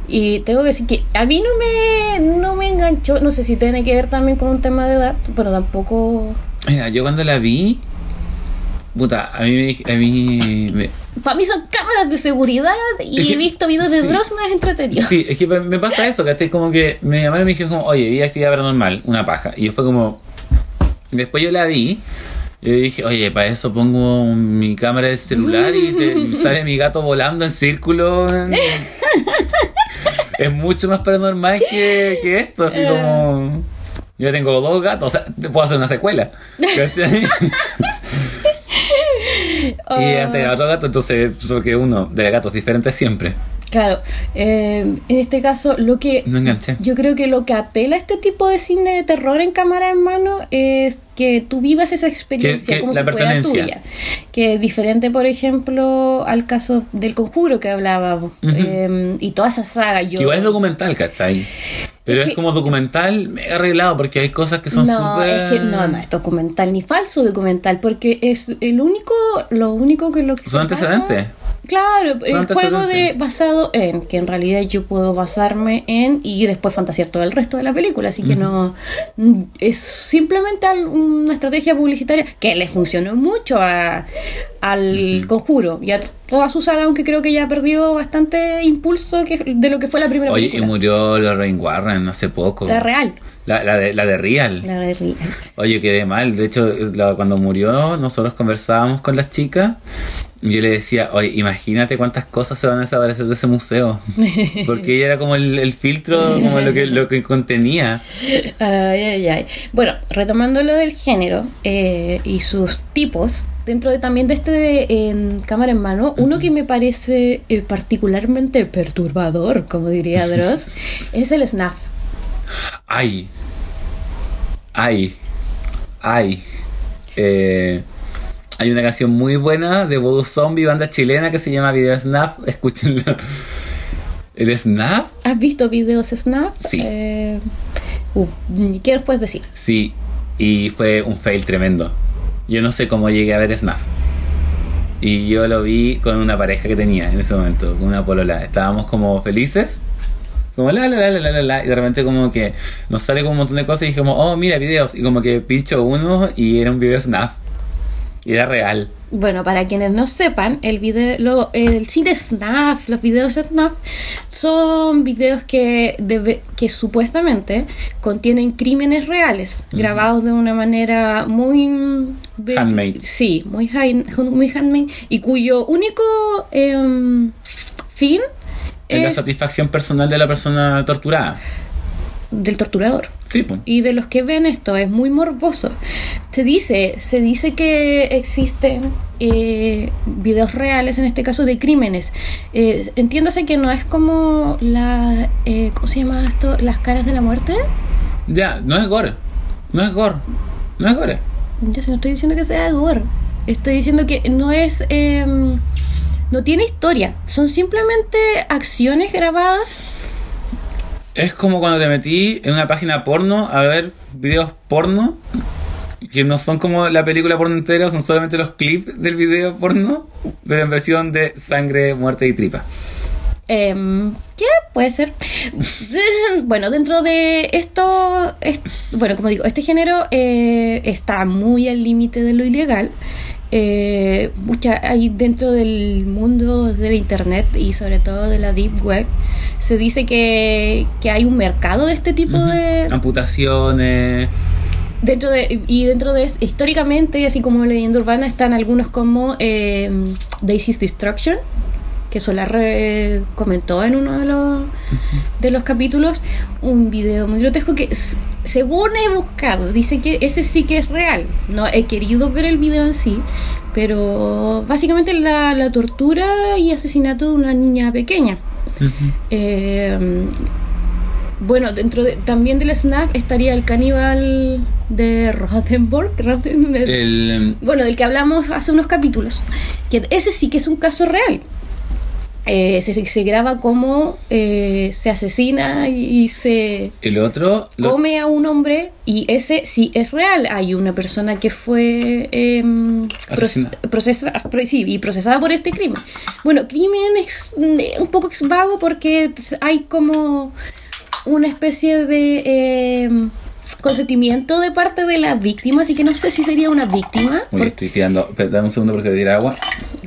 Y tengo que decir que a mí no me, no me enganchó. No sé si tiene que ver también con un tema de edad, pero tampoco. Mira, yo cuando la vi, puta, a mí me, a mí me- Para mí son cámaras de seguridad y Es que- he visto videos de sí. Dross más entretenidos. Sí, es que me pasa eso, que como que me llamaron y me dijeron como, oye, vi actividad paranormal, una paja. Y yo fue como, después yo la vi, yo dije, oye, para eso pongo mi cámara de celular y te- sale mi gato volando en círculo. es mucho más paranormal que, que esto, así como... Yo tengo dos gatos, o sea, te puedo hacer una secuela. Oh, Y antes era otro gato, entonces, porque uno de gatos diferentes siempre. Claro, eh, en este caso, lo que. No. Yo creo que lo que apela a este tipo de cine de terror en cámara en mano es que tú vivas esa experiencia Que- que como la si fuera tuya. Que es diferente, por ejemplo, al caso del conjuro que hablábamos. eh, y toda esa saga. Yo, Igual es documental, ¿cachai? Pero Es es, que- como documental mega arreglado porque hay cosas que son no, súper... es que no, no es documental ni falso documental, porque es el único, lo único que lo que Son antecedentes. Claro, el juego de basado en que en realidad yo puedo basarme en y después fantasear todo el resto de la película, así que no es simplemente una estrategia publicitaria que le funcionó mucho a- al conjuro y a toda su saga, aunque creo que ya perdió bastante impulso que, de lo que fue la primera Oye, y murió Lorraine Warren hace poco. La real, La, la de, la de Real. la de real. Oye, quedé mal. De hecho, la- cuando murió, nosotros conversábamos con las chicas. Yo le decía, oye, imagínate cuántas cosas se van a desaparecer de ese museo. Porque ella era como el, el filtro, como lo que, lo que contenía. Ay, ay, ay. Bueno, retomando lo del género eh, y sus tipos, dentro de también de este de, en cámara en mano, uno que me parece eh, particularmente perturbador, como diría Dross, es el snuff. Ay. Ay. Ay. Eh, hay una canción muy buena de Voodoo Zombie, banda chilena, que se llama Video Snap. Escúchenla. ¿El Snap? ¿Has visto videos snuff? Sí. Eh, uh, ¿Qué nos puedes decir? Sí. Y fue un fail tremendo. Yo no sé cómo llegué a ver Snap. Y yo lo vi con una pareja que tenía en ese momento, con una polola. Estábamos como felices. Como la la la la la la, y de repente como que nos sale como un montón de cosas y dijimos, oh mira videos y como que pincho uno y era un video snap era real. Bueno, para quienes no sepan, el video, lo- el cine snuff, los videos snuff, son videos que, debe- que supuestamente contienen crímenes reales, grabados de una manera muy... Handmade. Sí, muy, hand- muy handmade, y cuyo único em, fin Es la satisfacción personal de la persona torturada. Del torturador. Sí, pues. y de los que ven esto es muy morboso. Se dice, se dice que existen eh, videos reales, en este caso de crímenes. Eh, entiéndase que no es como la, eh, ¿cómo se llama esto? Las caras de la muerte. Ya, no es gore. No es gore. No es gore. Yo sí no estoy diciendo que sea gore. Estoy diciendo que no es, eh, no tiene historia. Son simplemente acciones grabadas. Es como cuando te metí en una página porno a ver videos porno que no son como la película porno entera, son solamente los clips del video porno, pero en versión de sangre, muerte y tripa. ¿Qué? Puede ser. bueno, dentro de esto, es- bueno, como digo, este género eh, está muy al límite de lo ilegal. Eh, mucha, dentro del mundo del internet y sobre todo de la deep web se dice que, que hay un mercado de este tipo de Amputaciones. dentro de y dentro de históricamente así como leyenda urbana están algunos como eh, Daisy's Destruction que Solar eh, comentó en uno de los, de los capítulos, un video muy grotesco que, según he buscado, dice que ese sí que es real. No he querido ver el video en sí, pero básicamente la, la tortura y asesinato de una niña pequeña. Eh, bueno, dentro de- también del snack estaría el caníbal de Rothenburg. Rothenburg. El, Bueno, del que hablamos hace unos capítulos. Que ese sí que es un caso real. Eh, se, se graba cómo eh, se asesina y, y se el otro. lo- come a un hombre y ese sí es real. Hay una persona que fue proce- procesa- sí, y procesada por este crimen. Bueno, crimen es mm, un poco vago porque hay como una especie de em, consentimiento de parte de la víctima, así que no sé si sería una víctima. Uy, porque- estoy. Espera, Dame un segundo porque voy a agua.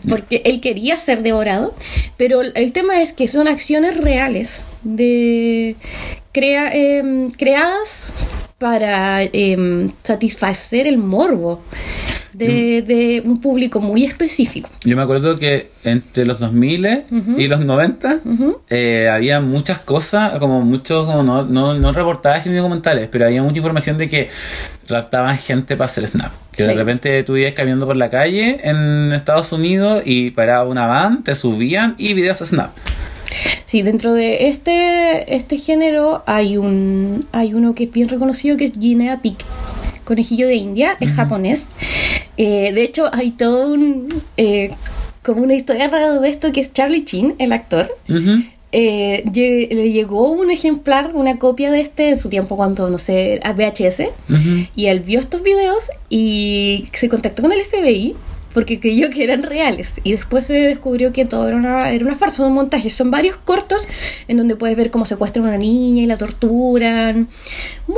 porque él quería ser devorado, pero el tema es que son acciones reales de crea, em, creadas para em, satisfacer el morbo de, de un público muy específico. Yo me acuerdo que entre los 2000 y los 90 eh, había muchas cosas, como muchos, como no, no, no reportajes ni documentales, pero había mucha información de que raptaban gente para hacer snap. Que de repente tú ibas caminando por la calle en Estados Unidos y paraba una van, te subían y videos a snap. Sí, dentro de este, este género hay un hay uno que es bien reconocido que es Guinea Pig, conejillo de India, es japonés. Eh, de hecho, hay todo un eh, como una historia alrededor de esto que es Charlie Chin, el actor. Eh, le llegó un ejemplar, una copia de este en su tiempo cuando, no sé, a VHS. Y él vio estos videos y se contactó con el FBI porque creyó que eran reales. Y después se descubrió que todo era una, era una farsa, un montaje. Son varios cortos en donde puedes ver cómo secuestran a una niña y la torturan. Muy,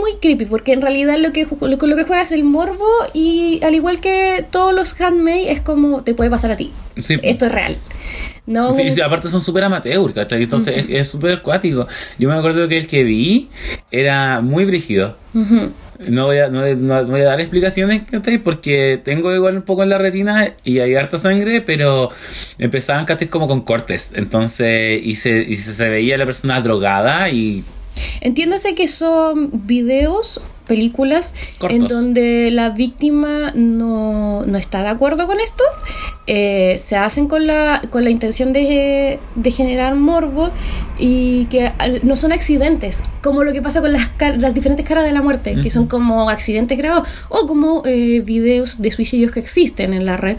muy creepy, porque en realidad lo que, lo, que- lo que juega es el morbo y al igual que todos los handmade es como te puede pasar a ti. Sí. Esto es real. No, Sí, sí, aparte son súper amateur, ¿cachai? Entonces es- es súper acuático. Yo me acuerdo que el que vi era muy brígido. No voy a, no, no voy a dar explicaciones, ¿cachai? Porque tengo igual un poco en la retina y hay harta sangre, pero empezaban, ¿cachai? Como con cortes. Entonces, y se, y se, se veía la persona drogada y Entiéndase que son videos, películas, Cortos. en donde la víctima no, no está de acuerdo con esto. eh, se hacen con la, con la intención de, de generar morbo y que no son accidentes, como lo que pasa con las, las diferentes caras de la muerte, que son como accidentes grabados o como eh, videos de suicidios que existen en la red.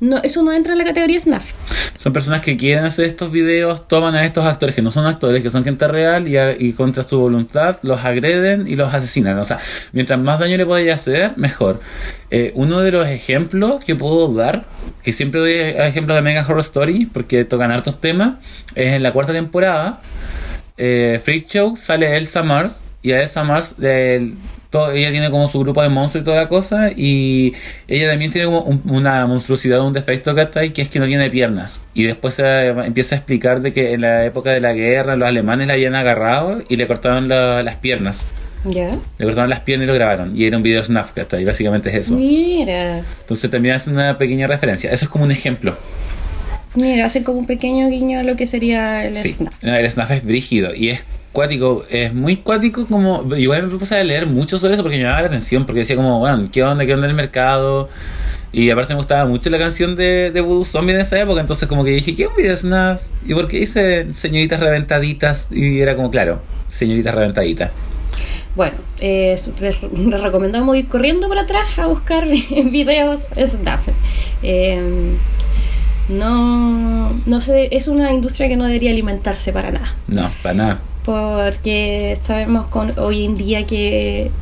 No, eso no entra en la categoría SNAF. son personas que quieren hacer estos videos, toman a estos actores que no son actores, que son gente real y, a- y contra su voluntad los agreden y los asesinan. O sea, mientras más daño le podáis hacer, mejor. Eh, uno de los ejemplos que puedo dar, que siempre doy ejemplos de Mega Horror Story, porque tocan hartos temas, es en la cuarta temporada, eh, Freak Show sale Elsa Mars y a Elsa Mars ella tiene como su grupo de monstruos y toda la cosa y ella también tiene como un- una monstruosidad, un defecto ¿cachai? que es que no tiene piernas y después se empieza a explicar de que en la época de la guerra los alemanes la habían agarrado y le cortaron la- las piernas ¿Ya? le cortaron las piernas y lo grabaron y era un video snap ¿cachai? básicamente es eso Mira. entonces también hace una pequeña referencia eso es como un ejemplo Mira, hace como un pequeño guiño a lo que sería el Sí, SNAF. no, el snaf es brígido y es cuático, es muy cuático como, igual me puse a leer mucho sobre eso porque me llamaba la atención, porque decía como, bueno, ¿qué onda, qué onda el mercado? Y aparte me gustaba mucho la canción de, de Voodoo Zombie de esa época, entonces como que dije, ¿qué es un video snaf? ¿Y por qué dice señoritas reventaditas? Y era como, claro, señoritas reventaditas. Bueno, eh, les, les recomendamos ir corriendo para atrás a buscar videos SNAF. Eh, no, no sé, es una industria que no debería alimentarse para nada. No, para nada. Porque sabemos con hoy en día que,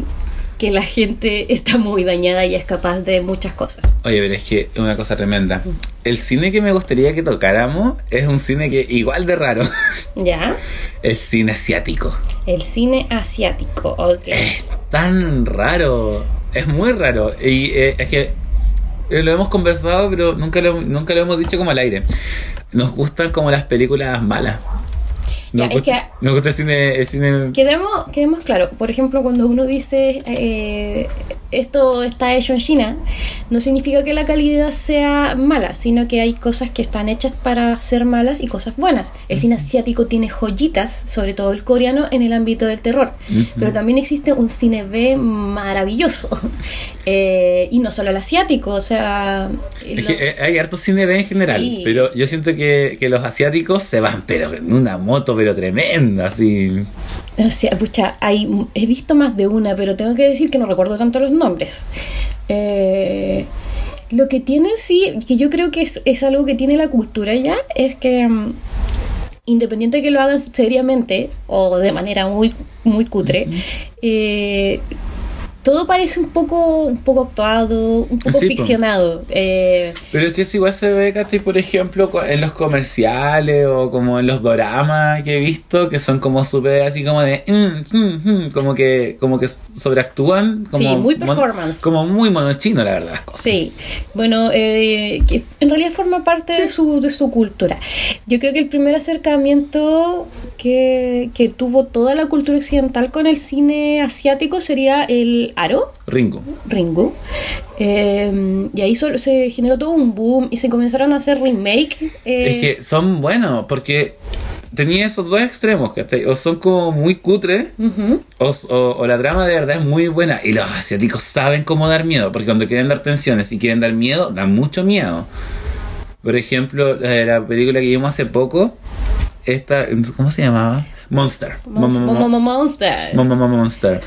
que la gente está muy dañada y es capaz de muchas cosas. Oye, pero es que es una cosa tremenda. El cine que me gustaría que tocáramos es un cine que igual de raro. ¿Ya? Es cine asiático. El cine asiático, ok. es tan raro. Es muy raro. Y eh, es que lo hemos conversado, pero nunca lo, nunca lo hemos dicho como al aire. Nos gustan como las películas malas. Ya, es que Nos gusta el cine, el cine Quedemos, quedemos claro, por ejemplo, cuando uno dice eh, esto está hecho en China, no significa que la calidad sea mala, sino que hay cosas que están hechas para ser malas y cosas buenas. El cine asiático tiene joyitas, sobre todo el coreano, en el ámbito del terror, pero también existe un cine B maravilloso. Eh, y no solo el asiático, o sea... Es lo- que eh, hay harto cine B en general, Sí. pero yo siento que, que los asiáticos se van, pero en una moto, pero así. O sea, pucha, hay, he visto más de una, pero tengo que decir que no recuerdo tanto los nombres. Eh, lo que tiene sí, que yo creo que es, es algo que tiene la cultura ya, es que mm, independiente de que lo hagan seriamente o de manera muy, muy cutre, eh, todo parece un poco, un poco actuado, un poco Sí, ficcionado. Eh, Pero es que eso igual se ve, ¿cachai? Por ejemplo, en los comerciales o como en los doramas que he visto, que son como súper así como de... mm, mm, mm, como que como que sobreactúan. Como Sí, muy mon- performance. como muy monochino, la verdad, las cosas. Sí, bueno, eh, que en realidad forma parte de, su, de su cultura. Yo creo que el primer acercamiento que, que tuvo toda la cultura occidental con el cine asiático sería el Aro, Ringo. Ringu. Eh, y ahí solo se generó todo un boom y se comenzaron a hacer remake. eh, Es que son buenos, porque tenía esos dos extremos, ¿cachai? O son como muy cutres, o, o- o la trama de verdad es muy buena. Y los asiáticos saben cómo dar miedo, porque cuando quieren dar tensiones y quieren dar miedo, dan mucho miedo. Por ejemplo, la, la película que vimos hace poco, esta, ¿cómo se llamaba? Monster. Mon- Mo- mo- Mo- mo- Mo- Monster. Mo- mo- mo- Monster.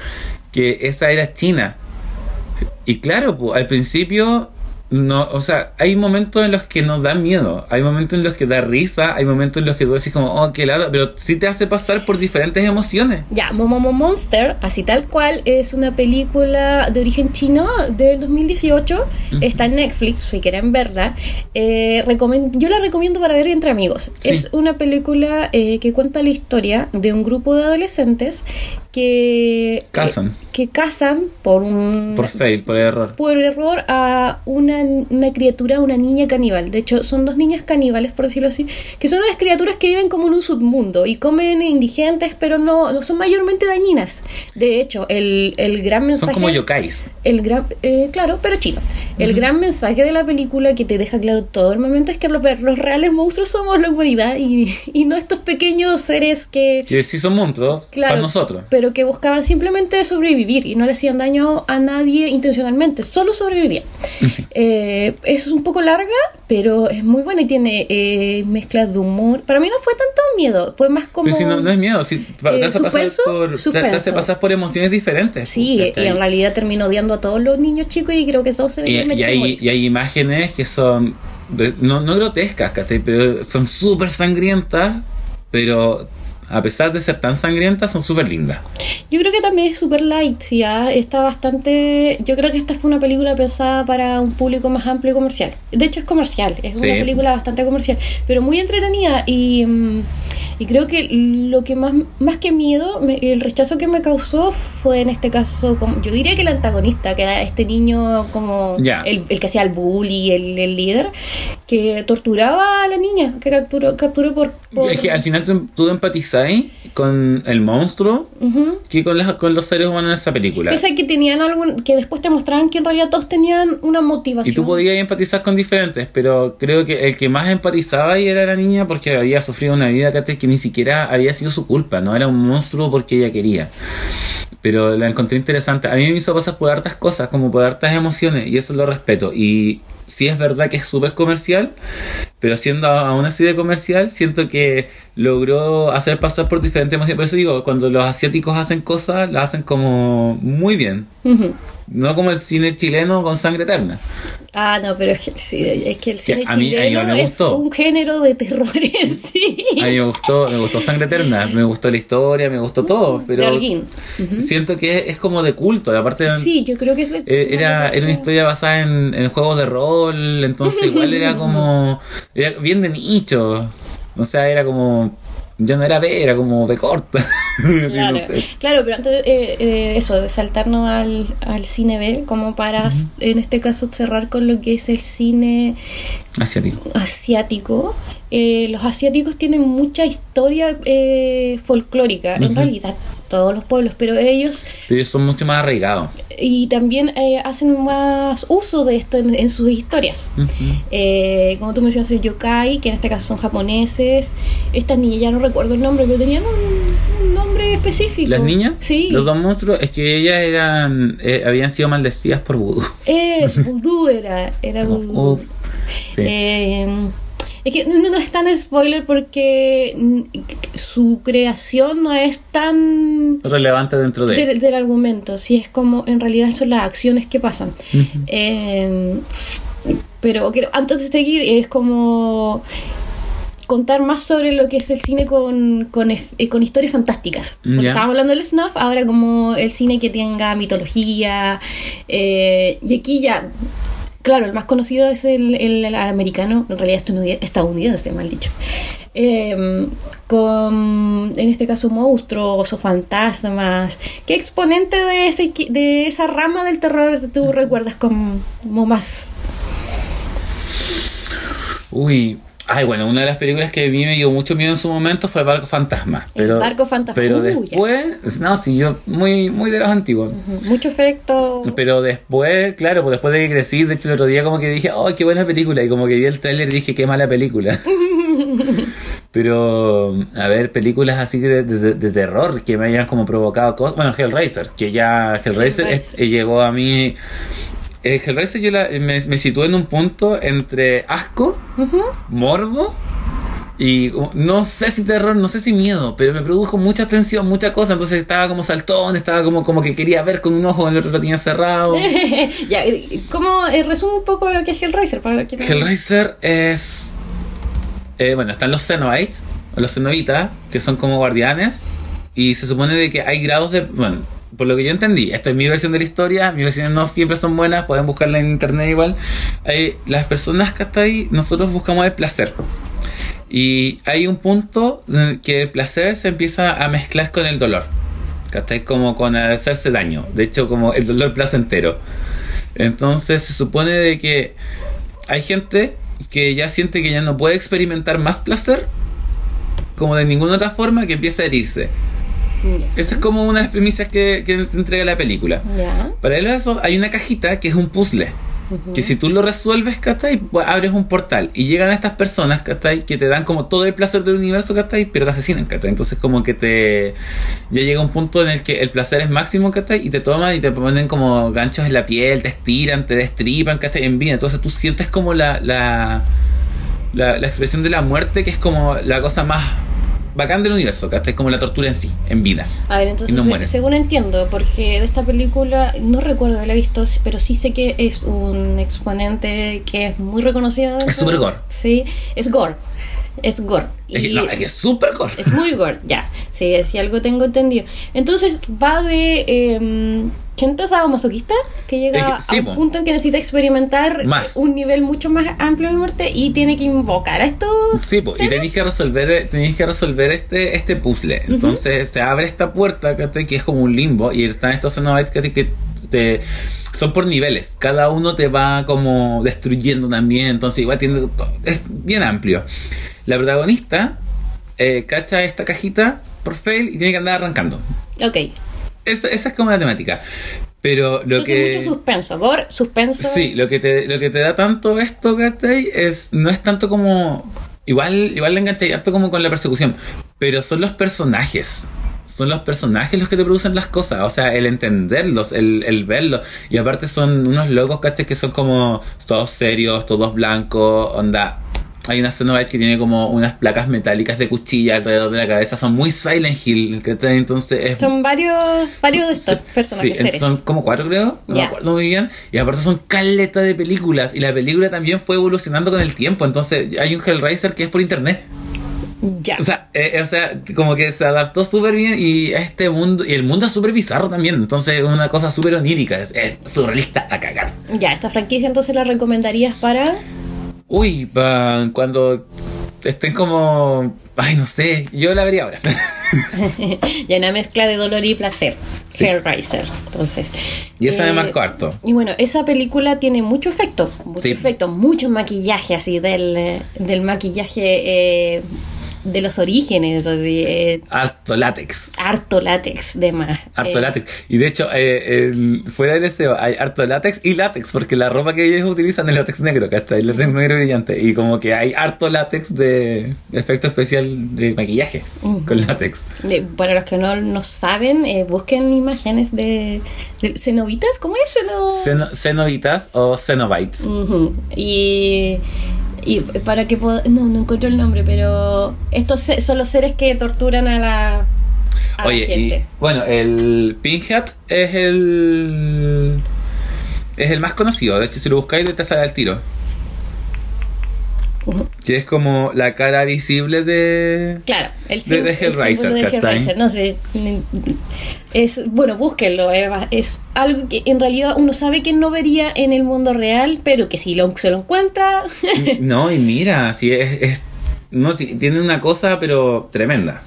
Que esa era china. Y claro, pues, al principio, no, o sea, hay momentos en los que nos da miedo, hay momentos en los que da risa, hay momentos en los que tú decís como, oh, qué lado, pero sí te hace pasar por diferentes emociones. Ya, Momomo Monster, así tal cual, es una película de origen chino del 2018. Está en Netflix, si quieren verla. Eh, yo la recomiendo para ver entre amigos. Sí. Es una película eh, que cuenta la historia de un grupo de adolescentes que... Casan. Que, que casan por un... Por fail, por error. por error a una, una criatura, una niña caníbal. De hecho, son dos niñas caníbales, por decirlo así, que son unas criaturas que viven como en un submundo y comen indigentes, pero no, no son mayormente dañinas. De hecho, el, el gran mensaje... Son como yokais. El gran, eh, claro, pero chino. El gran mensaje de la película que te deja claro todo el momento es que los, los reales monstruos somos la humanidad y, y no estos pequeños seres que... Que sí son monstruos Claro, para nosotros. pero que buscaban simplemente sobrevivir y no le hacían daño a nadie intencionalmente, solo sobrevivían. Sí. Eh, es un poco larga, pero es muy buena y tiene eh, mezclas de humor. Para mí no fue tanto miedo, fue más como... Pero si no, no es miedo, si, te, Eh, hace suspenso, por, te- te, hace suspenso. pasar por emociones diferentes. Sí, y ¿cachai? en realidad terminó odiando a todos los niños chicos y creo que eso se Y, ve y hay, y hay imágenes que son de- no, no grotescas, ¿cachai? Pero son súper sangrientas, pero a pesar de ser tan sangrientas, son súper lindas. Yo creo que también es super light, sí, ah, está bastante... Yo creo que esta fue una película pensada para un público más amplio y comercial. De hecho es comercial, es Sí. una película bastante comercial, pero muy entretenida y, mm, y creo que lo que más, más que miedo, me- el rechazo que me causó fue en este caso, como, yo diría que el antagonista, que era este niño como Ya. el, el que hacía el bully, el, el líder, que torturaba a la niña, que capturó, capturó por... por- Es que al final tú, tú empatizás con el monstruo Ujú. que con, las, con los seres humanos en esa película. Pese a que tenían algún, que después te mostraban que en realidad todos tenían una motivación. Y tú podías empatizar con diferentes, pero creo que el que más empatizaba ahí era la niña porque había sufrido una vida que ni siquiera había sido su culpa, no era un monstruo porque ella quería. Pero la encontré interesante. A mí me hizo pasar por hartas cosas, como por hartas emociones, y eso lo respeto. Y sí es verdad que es súper comercial, pero siendo aún así de comercial, siento que logró hacer pasar por diferentes emociones. Por eso digo, cuando los asiáticos hacen cosas, las hacen como muy bien. No como el cine chileno con sangre eterna. Ah, no, pero es que, sí, es que el cine a mí- a mí chileno me es gustó. un género de terror en sí. A mí me gustó, me gustó Sangre Eterna, me gustó la historia, me gustó todo, de pero. Ujú. siento que es como de culto, aparte Sí, yo creo que es de- eh, era, era una historia basada en, en juegos de rol, entonces igual era como era bien de nicho, o sea, era como ya no era B, era como B corta. Sí, Claro, no sé. claro, pero entonces eh, eh, eso, de saltarnos al, al cine B, como para, en este caso, cerrar con lo que es el cine Asiático. asiático. Eh, los asiáticos tienen mucha historia eh, folclórica, en realidad, todos los pueblos, pero ellos Pero ellos son mucho más arraigados. y también eh, hacen más uso de esto en, en sus historias. Eh, como tú mencionas, el yokai, que en este caso son japoneses. Estas niñas, ya no recuerdo el nombre, pero tenían un, un nombre específico. ¿Las niñas? Sí. Los dos monstruos, es que ellas eran eh, habían sido maldecidas por vudú. Es vudú, era, era vudú. Ups. Sí. Es que no, no es tan spoiler porque su creación no es tan Relevante dentro de del, del argumento, si es como en realidad son las acciones que pasan. Eh, pero quiero- antes de seguir, es como contar más sobre lo que es el cine con, con, eh, con historias fantásticas. Ya. estábamos hablando del snuff, ahora como el cine que tenga mitología. eh, y aquí ya, claro, el más conocido es el, el- el americano, en realidad estadounidense, mal dicho. Eh, con, en este caso, monstruos o fantasmas. ¿Qué exponente de, ese, de esa rama del terror tú recuerdas como, como más? Uy. Ay, bueno, una de las películas que a mí me dio mucho miedo en su momento fue El Barco Fantasma. El Barco Fantasma. Pero Uh, después, no, sí, yo, muy, muy de los antiguos. Mucho efecto. Pero después, claro, pues después de que crecí, de hecho el otro día como que dije, oh, qué buena película. Y como que vi el tráiler y dije, qué mala película. Pero, a ver, películas así de, de- de terror que me hayan como provocado cosas. Bueno, Hellraiser, que ya Hellraiser. eh, llegó a mí... Eh, Hellraiser yo la- me, me situé en un punto entre asco, morbo y uh, no sé si terror, no sé si miedo, pero me produjo mucha tensión, mucha cosa, entonces estaba como saltón, estaba como, como que quería ver con un ojo, el otro lo tenía cerrado. ya, ¿cómo eh, resume un poco lo que es Hellraiser? Para que Hellraiser es... eh, bueno, están los Cenobites, los Cenobitas, que son como guardianes, y se supone de que hay grados de... Bueno, por lo que yo entendí, esta es mi versión de la historia, mis versiones no siempre son buenas, pueden buscarla en internet igual. Las personas que están ahí, nosotros buscamos el placer. Y hay un punto que el placer se empieza a mezclar con el dolor. ¿Cachai? Como con hacerse daño. De hecho, como el dolor placentero. Entonces se supone de que hay gente que ya siente que ya no puede experimentar más placer como de ninguna otra forma que empieza a herirse. Esa es como una de las premisas que, que te entrega la película. Paralelo a eso, hay una cajita que es un puzzle. Que si tú lo resuelves, ¿cachai? Pues abres un portal y llegan estas personas, ¿cachai? Que te dan como todo el placer del universo, ¿cachai? Pero te asesinan, ¿cachai? Entonces como que te... Ya llega un punto en el que el placer es máximo, ¿cachai? Y te toman y te ponen como ganchos en la piel, te estiran, te destripan, ¿cachai? En vida. Entonces tú sientes como la... la la, la expresión de la muerte, que es como la cosa más bacán del universo, ¿cachai? Como la tortura en sí, en vida. A ver, entonces, se- según entiendo, porque de esta película, no recuerdo haberla visto, pero sí sé que es un exponente que es muy reconocido. dentro- súper gore. Sí, es gore. Es gore. Es que, no, es que es súper gore. Es muy gore, ya. Sí, si algo tengo entendido. Entonces va de eh, gente sadomasoquista que llega Es que- sí, a un po. punto en que necesita experimentar Más. un nivel mucho más amplio de muerte y tiene que invocar a estos. Sí, po, y tenéis que resolver, tenéis que resolver este, este puzzle. Entonces se abre esta puerta que es como un limbo y están estos Cenobites ¿cachai? que te son por niveles. Cada uno te va como destruyendo también. Entonces igual tiene es bien amplio. La protagonista eh, cacha esta cajita por fail y tiene que andar arrancando. Ok. Esa, esa es como la temática. Pero lo Entonces que mucho suspenso. Gore, suspenso. Sí, lo que te, lo que te da tanto esto, ¿cachai? Es, no es tanto como. Igual, igual le enganché harto como con la persecución. Pero son los personajes. Son los personajes los que te producen las cosas. O sea, el entenderlos, el, el verlos. Y aparte son unos locos, ¿cachai? Que son como todos serios, todos blancos. Onda. Hay una escena que tiene como unas placas metálicas de cuchilla alrededor de la cabeza. Son muy Silent Hill. Entonces es Son varios, varios de estos personajes, sí, seres. son como cuatro creo, no me Ya. acuerdo muy bien. Y aparte son caleta de películas. Y la película también fue evolucionando con el tiempo. Entonces hay un Hellraiser que es por internet. Ya. O sea, eh, o sea como que se adaptó súper bien y a este mundo. Y el mundo es súper bizarro también. Entonces es una cosa súper onírica. Es, es surrealista a cagar. ya, esta franquicia entonces la recomendarías para. Uy, pa- cuando estén como. Ay, no sé. Yo la vería ahora. y una mezcla de dolor y placer. Sí. Hellraiser. Entonces. y esa me eh, marcó harto. Y bueno, esa película tiene mucho efecto, mucho Sí. efecto, mucho maquillaje así del, eh, del maquillaje eh, de los orígenes, así, eh, Harto látex. harto látex de más. Harto Eh, látex. Y de hecho, eh, fuera del deseo, hay harto látex y látex, porque la ropa que ellos utilizan es látex negro, ¿cachai? Látex negro brillante. Y como que hay harto látex de efecto especial de maquillaje Ujú. con látex. para los que no, no saben, eh, busquen imágenes de, de cenobitas, ¿cómo es? Ceno- Ceno- Cenobitas o Cenobites. Y, y para que pod- no, no encuentro el nombre, pero estos se- son los seres que torturan a la, a la gente. y bueno, el Pinhead es el. Es el más conocido. De hecho, si lo buscáis, te sale al tiro. Que es como la cara visible de. Claro, el, De- de el Hellraiser, No sé. Es, bueno, búsquenlo. eh, va- Es algo que en realidad uno sabe que no vería en el mundo real, pero que si lo, se lo encuentra. No, y mira, si es. es- no, si tiene una cosa, pero tremenda.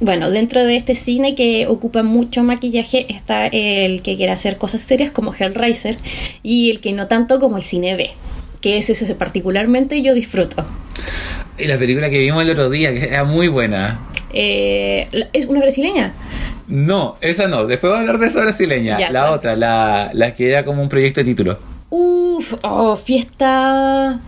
bueno, dentro de este cine que ocupa mucho maquillaje está el que quiere hacer cosas serias como Hellraiser y el que no tanto como el cine B. Que ese, ese particularmente yo disfruto. Y la película que vimos el otro día, que era muy buena. Eh, es una brasileña. No, esa no. Después vamos a hablar de esa brasileña. Ya, la otra, la, la que era como un proyecto de título. Uf, oh, fiesta.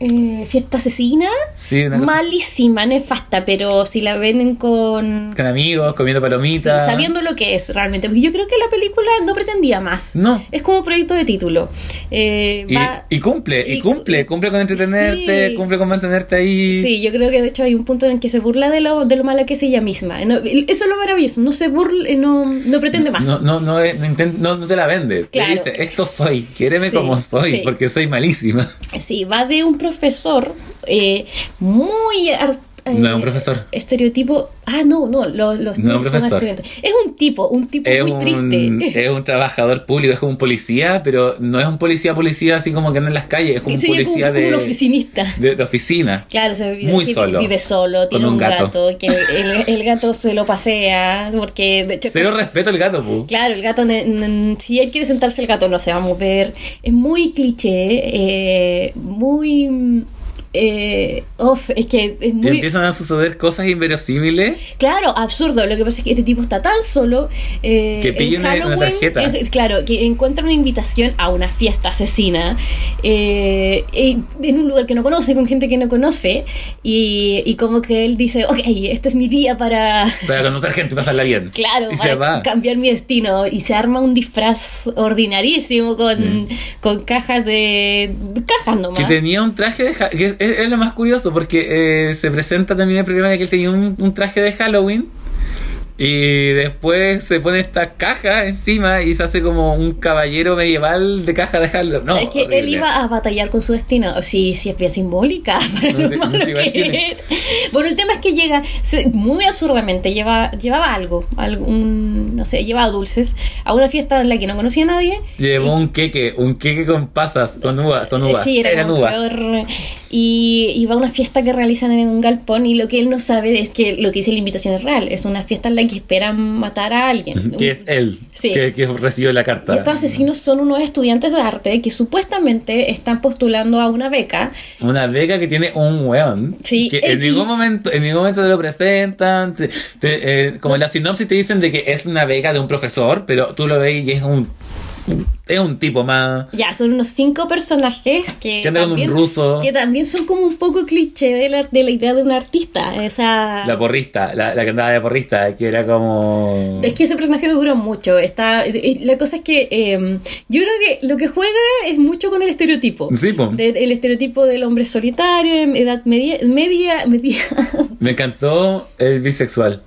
Eh, fiesta asesina. Sí, Malísima, nefasta, pero si la ven con. Con amigos, comiendo sí, palomitas. sabiendo lo que es realmente. Porque yo creo que la película no pretendía más. No. Es como un proyecto de título. Eh, Y, va- y cumple, y, y- cumple, cumple con entretenerte, Sí. cumple con mantenerte ahí. Sí, yo creo que de hecho hay un punto en que se burla de lo, de lo mala que es ella misma. No, eso es lo maravilloso, no se burla, no, no pretende más. No, no, no, no, te la vende. Claro. Te dice, esto soy, quiéreme como soy, porque soy malísima. Sí, va de un profesor eh, muy... eh, es un profesor. Estereotipo... Ah, no, no, los, los No son. Es un tipo, un tipo Es muy un, triste. es un trabajador público, es como un policía, pero no es un policía policía así como que anda en las calles, es como un como, policía como de, un oficinista. de, de oficina. Claro, se vive, Muy solo. vive solo, tiene un un gato. gato, que el, el gato se lo pasea, porque de hecho... Cero respeto al gato, pu. Claro, el gato, si él quiere sentarse, el gato no se va a mover. Es muy cliché, eh, muy... Eh, uf, es que es Y muy... empiezan a suceder cosas inverosímiles. Claro, absurdo. Lo que pasa es que este tipo está tan solo eh, Que pilla en una- tarjeta. eh, claro, que encuentra una invitación a una fiesta asesina eh, en un lugar que no conoce, con gente que no conoce. Y, y como que él dice, ok, este es mi día para... Para conocer gente pasarla bien. Claro, y para se va. cambiar mi destino. Y se arma un disfraz ordinarísimo con, con cajas de. cajas nomás. Que tenía un traje de. Es, lo más curioso porque eh, se presenta también el problema de que él tenía un, un traje de Halloween. Y después se pone esta caja encima y se hace como un caballero medieval de caja de Halloween. No, es que él iba a batallar con su destino. Sí, sí, es bien simbólica para No sé- sé. Bueno, el tema es que llega muy absurdamente, lleva, llevaba algo, algún, no sé, llevaba dulces a una fiesta en la que no conocía a nadie. Llevó un queque, un queque con pasas, con uvas, con uvas. Eh, Sí, era Eran uvas. peor. Y, y va a una fiesta que realizan en un galpón y lo que él no sabe es que lo que dice la invitación es real. Es una fiesta en la que esperan matar a alguien. Que es él, Sí. que, que recibió la Y carta. estos asesinos son unos estudiantes de arte que supuestamente están postulando a una beca. Una beca que tiene un weón. Sí, que en ningún momento, en ningún momento te lo presentan. te- te- eh, como en la sinopsis te dicen de que es una beca de un profesor, pero tú lo ves y es un es un tipo más Ya, son unos cinco personajes que, que anda con un también, ruso. que también son como un poco cliché de la, de la idea de un artista. Esa... La porrista, la, la que andaba de porrista, que era como. Es que ese personaje me duró mucho. Está, la cosa es que eh, yo creo que lo que juega es mucho con el estereotipo. Sí. De- el estereotipo del hombre solitario, edad media, media, media. Me encantó el bisexual.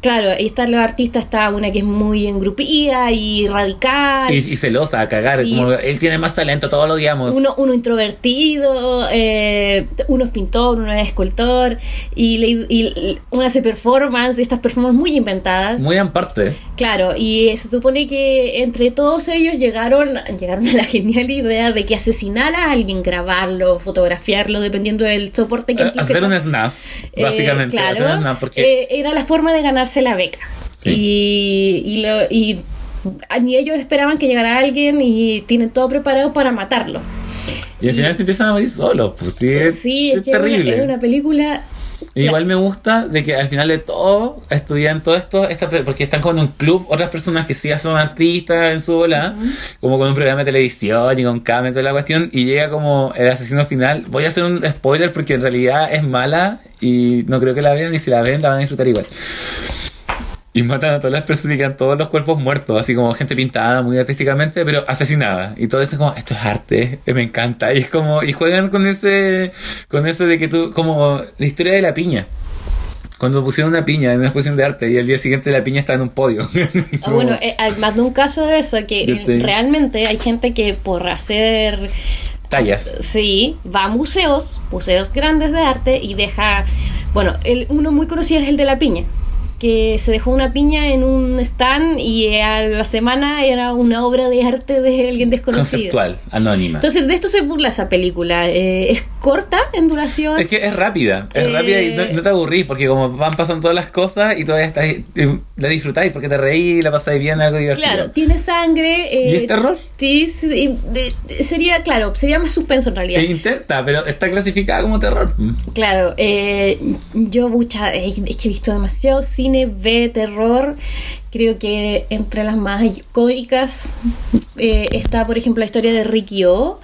Claro, ahí están los artistas, está una que es muy engrupida y radical. Y, y celosa a cagar. Sí. Como él tiene más talento, todos lo odiamos. Uno, uno introvertido, eh, uno es pintor, uno es escultor, y, le- y- uno hace performance, estas performances muy inventadas. Muy en parte. Claro, y se supone que entre todos ellos llegaron, llegaron a la genial idea de que asesinar a alguien, grabarlo, fotografiarlo, dependiendo del soporte que Eh, hacer un snap, Eh, básicamente. claro, hacer un snap porque eh, era la forma de ganarse la beca. Sí. Y, y, lo- y ni ellos esperaban que llegara alguien y tienen todo preparado para matarlo. Y al final se empiezan a morir solos, pues sí, es, sí, es, es que es una- terrible. es una película. Igual me gusta de que al final de todo estudian todo esto, esta, porque están con un club, otras personas que sí son artistas en su bola, como con un programa de televisión y con cámara y toda la cuestión, y llega como el asesino final. Voy a hacer un spoiler porque en realidad es mala y no creo que la vean, y si la ven la van a disfrutar igual. Y matan a todas las personas y quedan todos los cuerpos muertos, así como gente pintada muy artísticamente, pero asesinada. Y todo eso es como, esto es arte, eh, me encanta. Y es como, y juegan con ese, con eso de que tú, como la historia de la piña. Cuando pusieron una piña en una exposición de arte y el día siguiente la piña está en un podio. Ah, Como- bueno, eh, más de un caso de eso, que te- realmente hay gente que por hacer tallas. Sí, va a museos, museos grandes de arte y deja, bueno, el, uno muy conocido es el de la piña, que se dejó una piña en un stand y a la semana era una obra de arte de alguien desconocido. Conceptual, anónima. Entonces de esto se burla esa película. Eh, es corta en duración. Es que es rápida, es Eh, rápida y no, no te aburrís porque como van pasando todas las cosas y todavía estás, eh, la disfrutáis porque te reís, la pasáis bien, algo divertido. Claro, tiene sangre. eh, ¿Y es terror? Sí, sería, claro, sería más suspenso en realidad. Intenta, pero está clasificada como terror. Claro, eh, yo mucha, eh, es que he visto demasiado cine B, terror. Creo que entre las más icónicas eh, está, por ejemplo, la historia de Rikyo,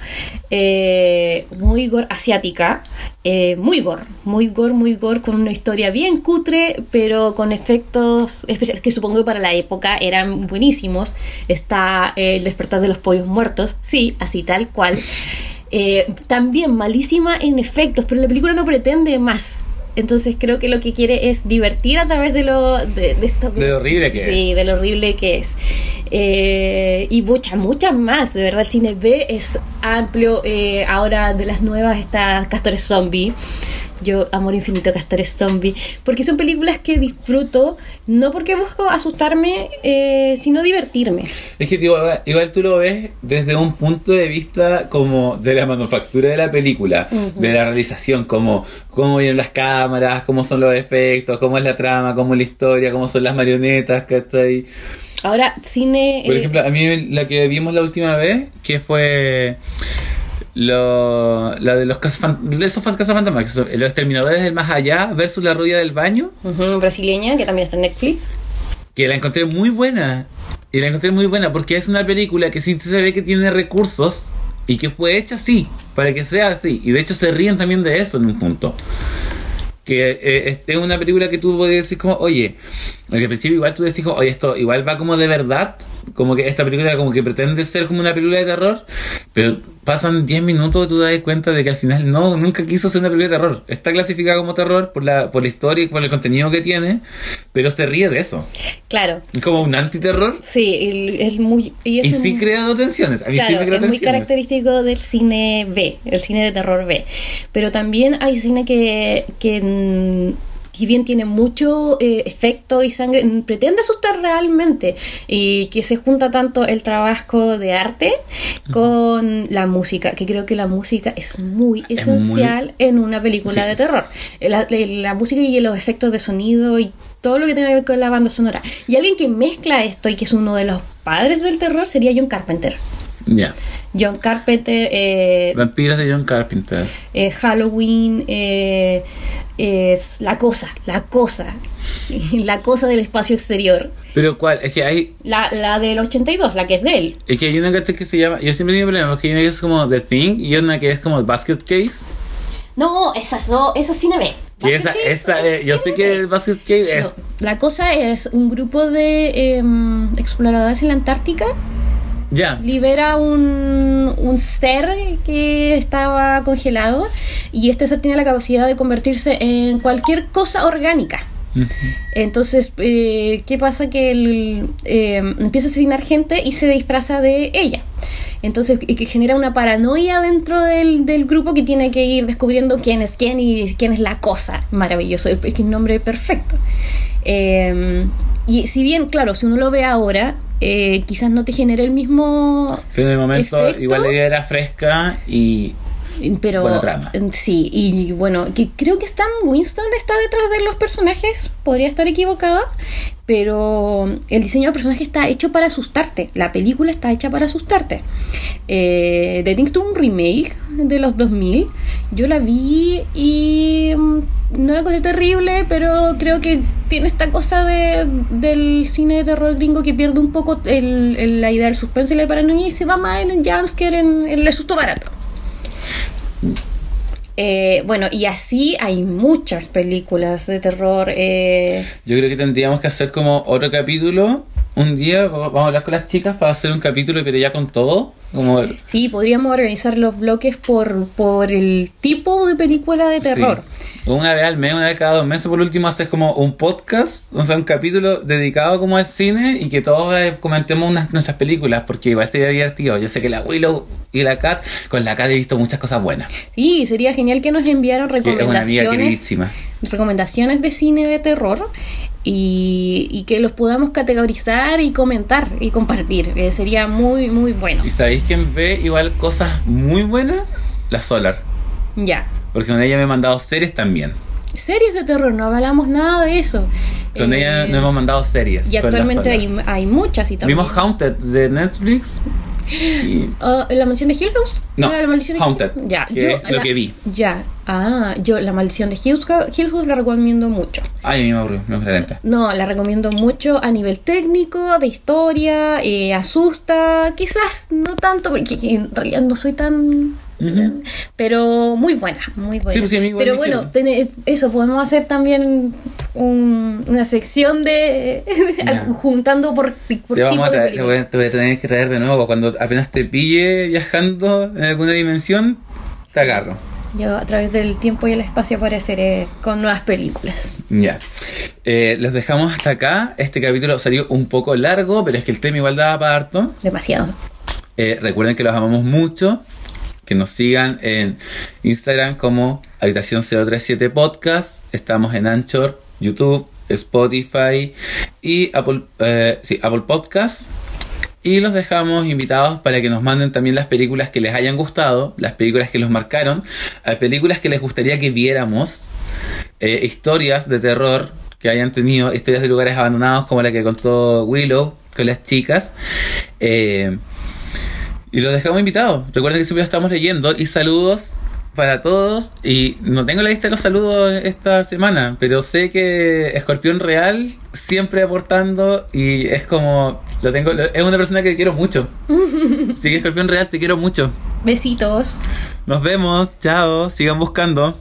eh, muy gore, asiática, eh, muy gore, muy gore, muy gore, con una historia bien cutre, pero con efectos especiales que supongo que para la época eran buenísimos. Está El despertar de los pollos muertos, sí, así tal cual. También malísima en efectos, pero la película no pretende más. Entonces creo que lo que quiere es divertir a través de lo de, de esto De lo horrible que sí, de lo horrible que es. Eh, y muchas, muchas más. De verdad, el cine B es amplio. Eh, ahora de las nuevas está Castores Zombie. Yo, Amor Infinito, Castores Zombie. Porque son películas que disfruto, no porque busco asustarme, eh, sino divertirme. Es que tío, igual tú lo ves desde un punto de vista como de la manufactura de la película, de la realización, como cómo vienen las cámaras, cómo son los efectos, cómo es la trama, cómo es la historia, cómo son las marionetas, ¿cachai? Ahora, cine. Por eh, ejemplo, a mí la que vimos la última vez, que fue lo, la de los de esos fan- cazafantasmas, los exterminadores del más allá versus la rubia del baño, brasileña, que también está en Netflix. que la encontré muy buena. Y la encontré muy buena porque es una película que sí se ve que tiene recursos y que fue hecha así, para que sea así. Y de hecho se ríen también de eso en un punto. Que eh, es- es una película que tú puedes decir como, oye, al principio igual tú decís, oye, esto igual va como de verdad, como que esta película como que pretende ser como una película de terror, pero pasan 10 minutos y tú te das cuenta de que al final no, nunca quiso ser una película de terror. Está clasificada como terror por la, por la historia y por el contenido que tiene, pero se ríe de eso. Claro. Es como un antiterror Sí, es muy. Y, es y un- sí creando tensiones. A mí sí Claro, me crea es muy tensiones. característico del cine B, el cine de terror B. Pero también hay cine que, que mm, si bien tiene mucho eh, efecto y sangre, mm, pretende asustar realmente y que se junta tanto el trabajo de arte con la música, que creo que la música es muy Es muy- esencial en una película Sí. de terror. La, la- la música y los efectos de sonido y todo lo que tenga que ver con la banda sonora. Y alguien que mezcla esto y que es uno de los padres del terror sería John Carpenter. Ya. John Carpenter, eh, Vampiros de John Carpenter. eh, Halloween, eh, es La Cosa, La Cosa, La Cosa del espacio exterior. Pero cuál, es que hay, La, la del 82, la que es de él. es que hay una que que se llama, yo siempre tengo problemas, porque hay una que es como The Thing y una que es como Basket Case. No, esa, so, esa sí me ve. Que esa, esa, eh, yo sé que el Basket Case es, No, la cosa es un grupo de em, exploradores en la Antártica ya, libera un, un ser que estaba congelado y este ser tiene la capacidad de convertirse en cualquier cosa orgánica. Entonces, eh, ¿qué pasa? Que él eh, empieza a asesinar gente y se disfraza de ella. Entonces, y que genera una paranoia dentro del, del grupo que tiene que ir descubriendo quién es quién y quién es la cosa. Maravilloso, es un nombre perfecto. Eh, y si bien, claro, si uno lo ve ahora, eh, quizás no te genere el mismo. Pero en el momento, efecto. igual la idea era fresca y Pero Buena trama. sí, y bueno, que creo que Stan Winston está detrás de los personajes, podría estar equivocada, pero el diseño del personaje está hecho para asustarte, la película está hecha para asustarte. Eh, The Things tuvo un remake de los 2000, yo la vi y mm, no la encontré terrible, pero creo que tiene esta cosa de, del cine de terror gringo que pierde un poco el- el- la idea del suspenso y la paranoia y se va más en un jumpscare, en, en el susto barato. Eh, bueno, y así hay muchas películas de terror. eh, yo creo que tendríamos que hacer como otro capítulo. Un día va- vamos a hablar con las chicas para hacer un capítulo pero ya con todo. Como sí, podríamos organizar los bloques por, por el tipo de película de terror. Sí. Una vez al mes, una vez cada dos meses, por último, haces como un podcast, o sea, un capítulo dedicado como al cine y que todos eh, comentemos unas, nuestras películas, porque igual sería divertido. Yo sé que la Willow y la Kat, con la Kat he visto muchas cosas buenas. Sí, sería genial que nos enviaran Que es una amiga recomendaciones, queridísima. Recomendaciones de cine de terror y, y que los podamos categorizar y comentar y compartir. Eh, sería muy, muy bueno. ¿Y sabéis quién ve igual cosas muy buenas? La Solar. Ya. Porque con ella me he mandado series también. Series de terror, no hablamos nada de eso. Con Eh, ella no hemos mandado series. Y actualmente hay, hay muchas y también. Vimos Haunted de Netflix. Ah, ¿La maldición de Hill House? No, Ah, la maldición de Haunted, Hill. Ya, que es lo la- que vi. Ya, ah, yo la maldición de Hill House, Hill House la recomiendo mucho. Ay, a mí me aburrió, me aburrió. No, la recomiendo mucho a nivel técnico, de historia, eh, asusta, quizás no tanto, porque en realidad no soy tan... Pero muy buena, muy buena. Sí, pues sí, pero bueno, tene- eso, podemos hacer también un- una sección de... Juntando por, por Te, vamos tipo a de te, voy a, te voy a tener que traer de nuevo. Cuando apenas te pille viajando en alguna dimensión, te agarro. Yo a través del tiempo y el espacio apareceré con nuevas películas. Ya. Eh, los dejamos hasta acá. Este capítulo salió un poco largo, pero es que el tema igual daba para harto. Demasiado. Eh, recuerden que los amamos mucho. Que nos sigan en Instagram como Habitación 037 Podcast. Estamos en Anchor, YouTube, Spotify y Apple, eh, Apple Podcast. Y los dejamos invitados para que nos manden también las películas que les hayan gustado, las películas que los marcaron, a películas que les gustaría que viéramos, eh, historias de terror que hayan tenido, historias de lugares abandonados como la que contó Willow con las chicas. Eh, y los dejamos invitados. Recuerden que siempre estamos leyendo. Y saludos para todos. Y no tengo la lista de los saludos esta semana, pero sé que Escorpión Real siempre aportando. Y es como. Lo tengo, lo- es una persona que quiero mucho. Así que Escorpión Real, te quiero mucho. Besitos. Nos vemos. Chao. Sigan buscando.